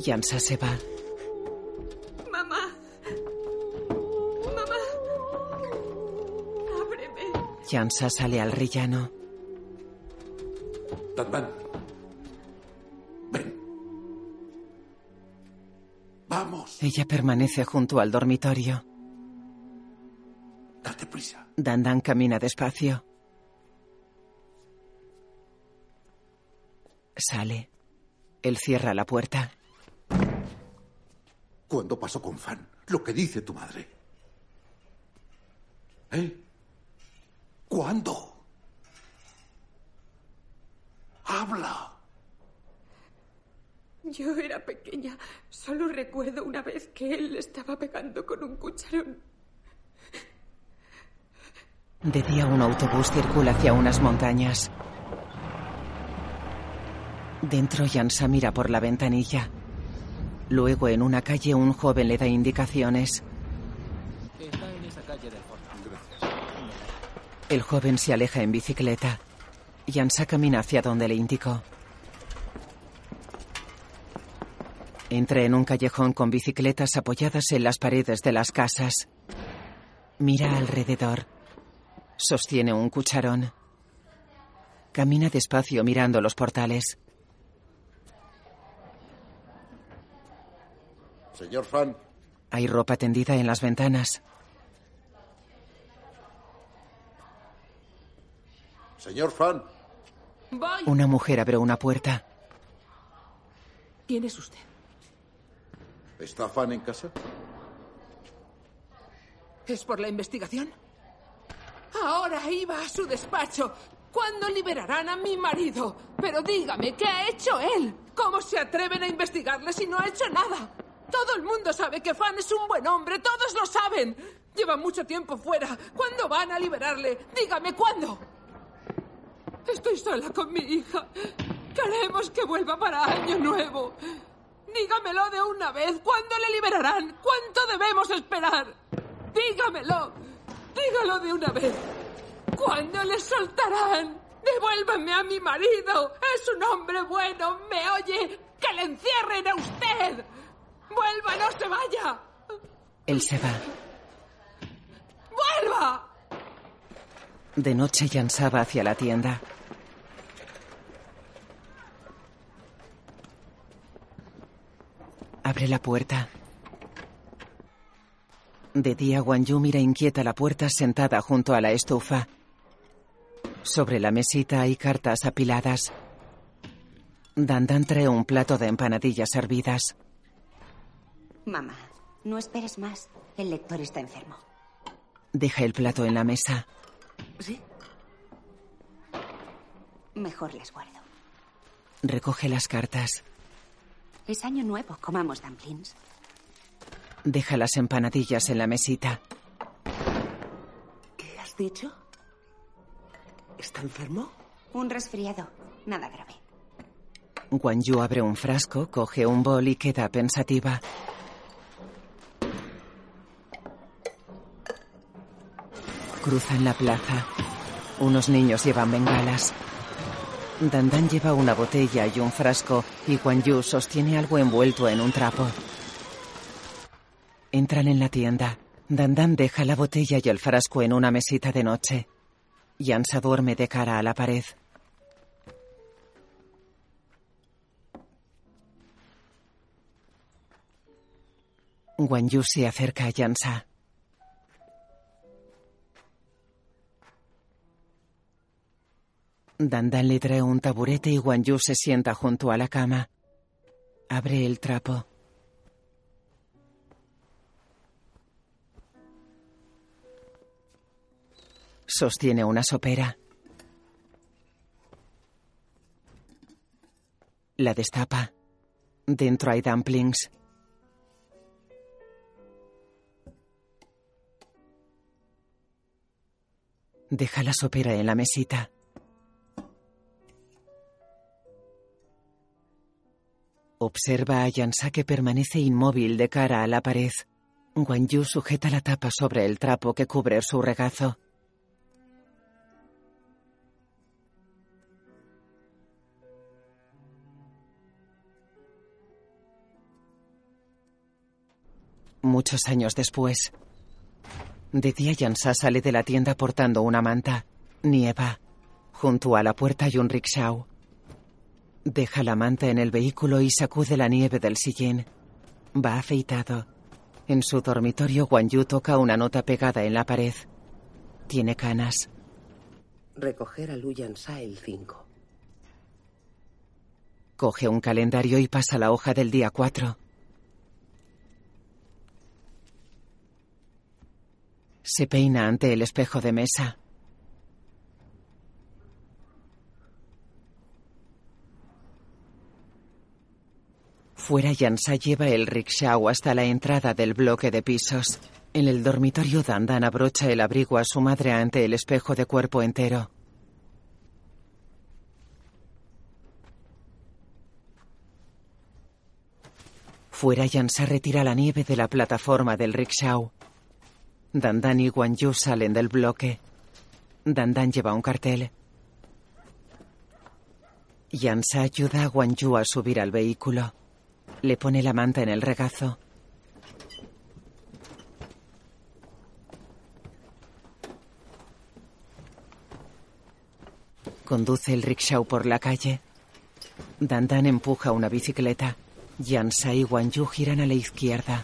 Yansa se va. ¡Mamá! ¡Mamá! ¡Ábreme! Yansa sale al rellano. Tatman. Ven. Vamos. Ella permanece junto al dormitorio. Date prisa. Dandan camina despacio. Sale. Él cierra la puerta. ¿Cuándo pasó con Fan? Lo que dice tu madre. ¿Eh? ¿Cuándo? Habla. Yo era pequeña. Solo recuerdo una vez que él le estaba pegando con un cucharón. De día un autobús circula hacia unas montañas. Dentro Yansa mira por la ventanilla. Luego en una calle un joven le da indicaciones. Está en esa calle del. El joven se aleja en bicicleta. Yansa camina hacia donde le indicó. Entra en un callejón con bicicletas apoyadas en las paredes de las casas. Mira alrededor. Sostiene un cucharón. Camina despacio mirando los portales. Señor Fan, Hay ropa tendida en las ventanas. señor Fan. Voy. Una mujer abre una puerta. ¿Quién es usted? ¿Está Fan en casa? ¿Es por la investigación? Ahora iba a su despacho. ¿Cuándo liberarán a mi marido? Pero dígame, ¿qué ha hecho él? ¿Cómo se atreven a investigarle si no ha hecho nada? Todo el mundo sabe que Fan es un buen hombre, todos lo saben. Lleva mucho tiempo fuera. ¿Cuándo van a liberarle? Dígame, ¿cuándo? Estoy sola con mi hija. Queremos que vuelva para Año Nuevo. Dígamelo de una vez. ¿Cuándo le liberarán? ¿Cuánto debemos esperar? Dígamelo. Dígalo de una vez. ¿Cuándo le soltarán? Devuélveme a mi marido. Es un hombre bueno. ¿Me oye? ¡Que le encierren a usted! ¡Vuelva, no se vaya! Él se va. ¡Vuelva! De noche Yansa va hacia la tienda. Abre la puerta. De día, Guan Yu mira inquieta la puerta sentada junto a la estufa. Sobre la mesita hay cartas apiladas. Dandan trae un plato de empanadillas hervidas. Mamá, no esperes más. El lector está enfermo. Deja el plato en la mesa. ¿Sí? Mejor las guardo. Recoge las cartas. Es año nuevo, comamos dumplings. Deja las empanadillas en la mesita. ¿Qué has dicho? ¿Está enfermo? Un resfriado, nada grave. Guan Yu abre un frasco, coge un bol y queda pensativa. Cruzan la plaza. Unos niños llevan bengalas. Dandan lleva una botella y un frasco y Guan Yu sostiene algo envuelto en un trapo. Entran en la tienda. Dandan deja la botella y el frasco en una mesita de noche. Yansa duerme de cara a la pared. Guan Yu se acerca a Yansa. Dandan le trae un taburete y Guan Yu se sienta junto a la cama. Abre el trapo. Sostiene una sopera. La destapa. Dentro hay dumplings. Deja la sopera en la mesita. Observa a Yansa que permanece inmóvil de cara a la pared. Guan Yu sujeta la tapa sobre el trapo que cubre su regazo. Muchos años después, de día Yansa sale de la tienda portando una manta. Nieva. Junto a la puerta hay un rickshaw. Deja la manta en el vehículo y sacude la nieve del sillín. Va afeitado. En su dormitorio, Guan Yu toca una nota pegada en la pared. Tiene canas. Recoger a Lu Yansa el 5. Coge un calendario y pasa la hoja del día 4. Se peina ante el espejo de mesa. Fuera, Yansa lleva el rickshaw hasta la entrada del bloque de pisos. En el dormitorio, Dandan abrocha el abrigo a su madre ante el espejo de cuerpo entero. Fuera, Yansa retira la nieve de la plataforma del rickshaw. Dandan y Guan Yu salen del bloque. Dandan lleva un cartel. Yansa ayuda a Guan Yu a subir al vehículo. Le pone la manta en el regazo. Conduce el rickshaw por la calle. Dandan empuja una bicicleta. Yansa y Guan Yu giran a la izquierda.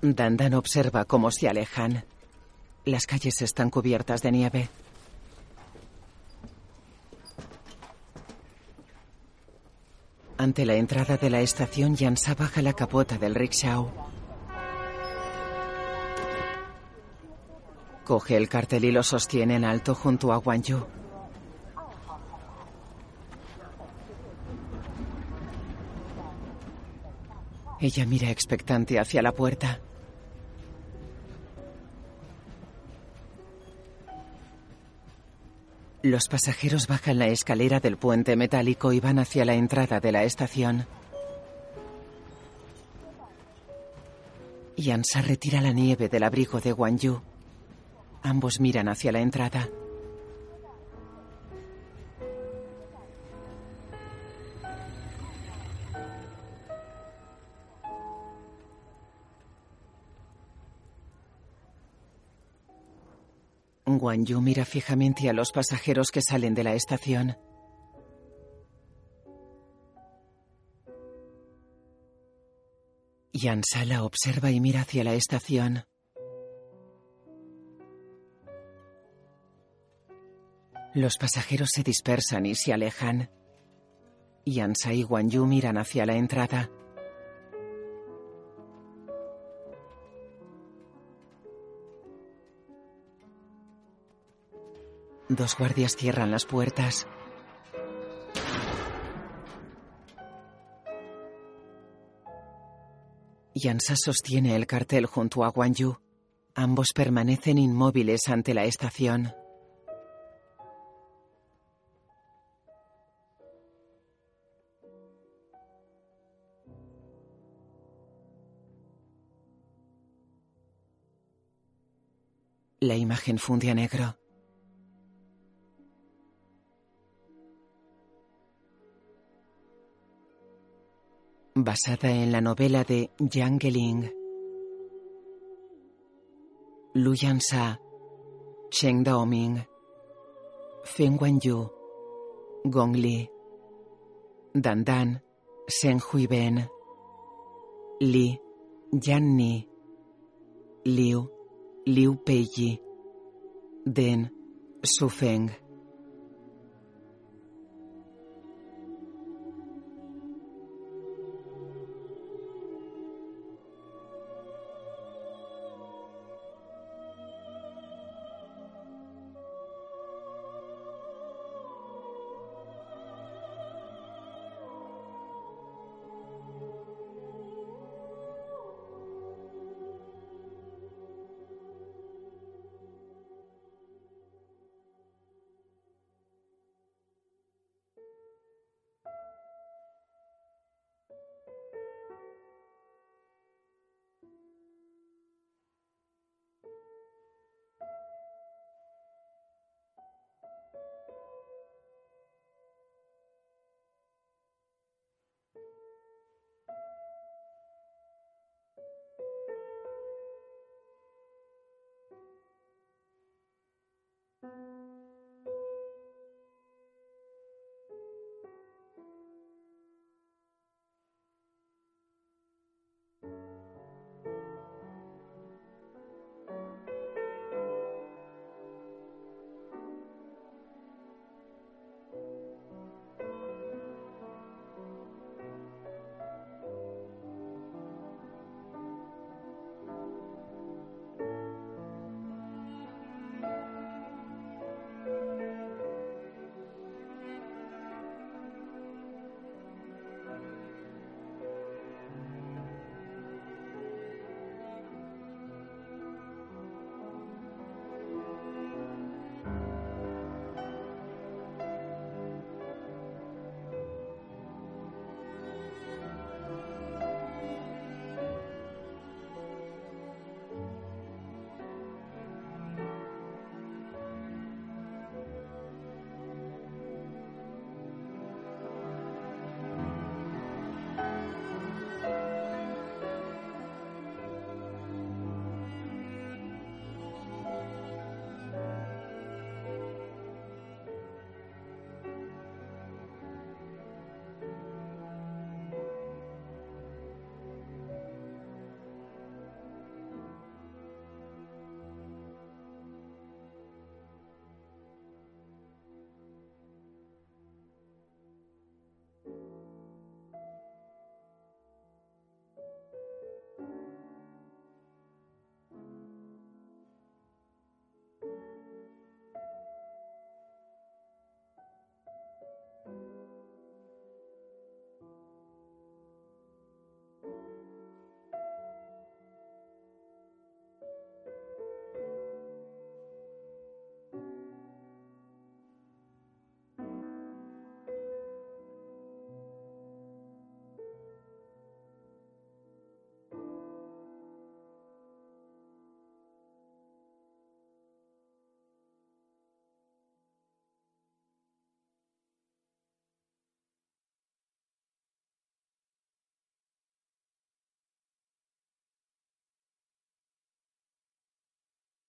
Dandan observa cómo se alejan. Las calles están cubiertas de nieve. Ante la entrada de la estación, Yansa baja la capota del rickshaw. Coge el cartel y lo sostiene en alto junto a Guan Yu. Ella mira expectante hacia la puerta. Los pasajeros bajan la escalera del puente metálico y van hacia la entrada de la estación. Yansa retira la nieve del abrigo de Guan Yu. Ambos miran hacia la entrada. Guan Yu mira fijamente a los pasajeros que salen de la estación. Yansa la observa y mira hacia la estación. Los pasajeros se dispersan y se alejan. Yansa y Guan Yu miran hacia la entrada. Dos guardias cierran las puertas. Yansa sostiene el cartel junto a Guan Yu. Ambos permanecen inmóviles ante la estación. La imagen funde negro. Basada en la novela de Yang Geling. Lu Yansa, Cheng Daoming, Feng Wenyu, Gong Li, Dan Dan, Shen Huiben, Li, Yan Ni, Liu, Liu Peiyi, Den, Su Feng.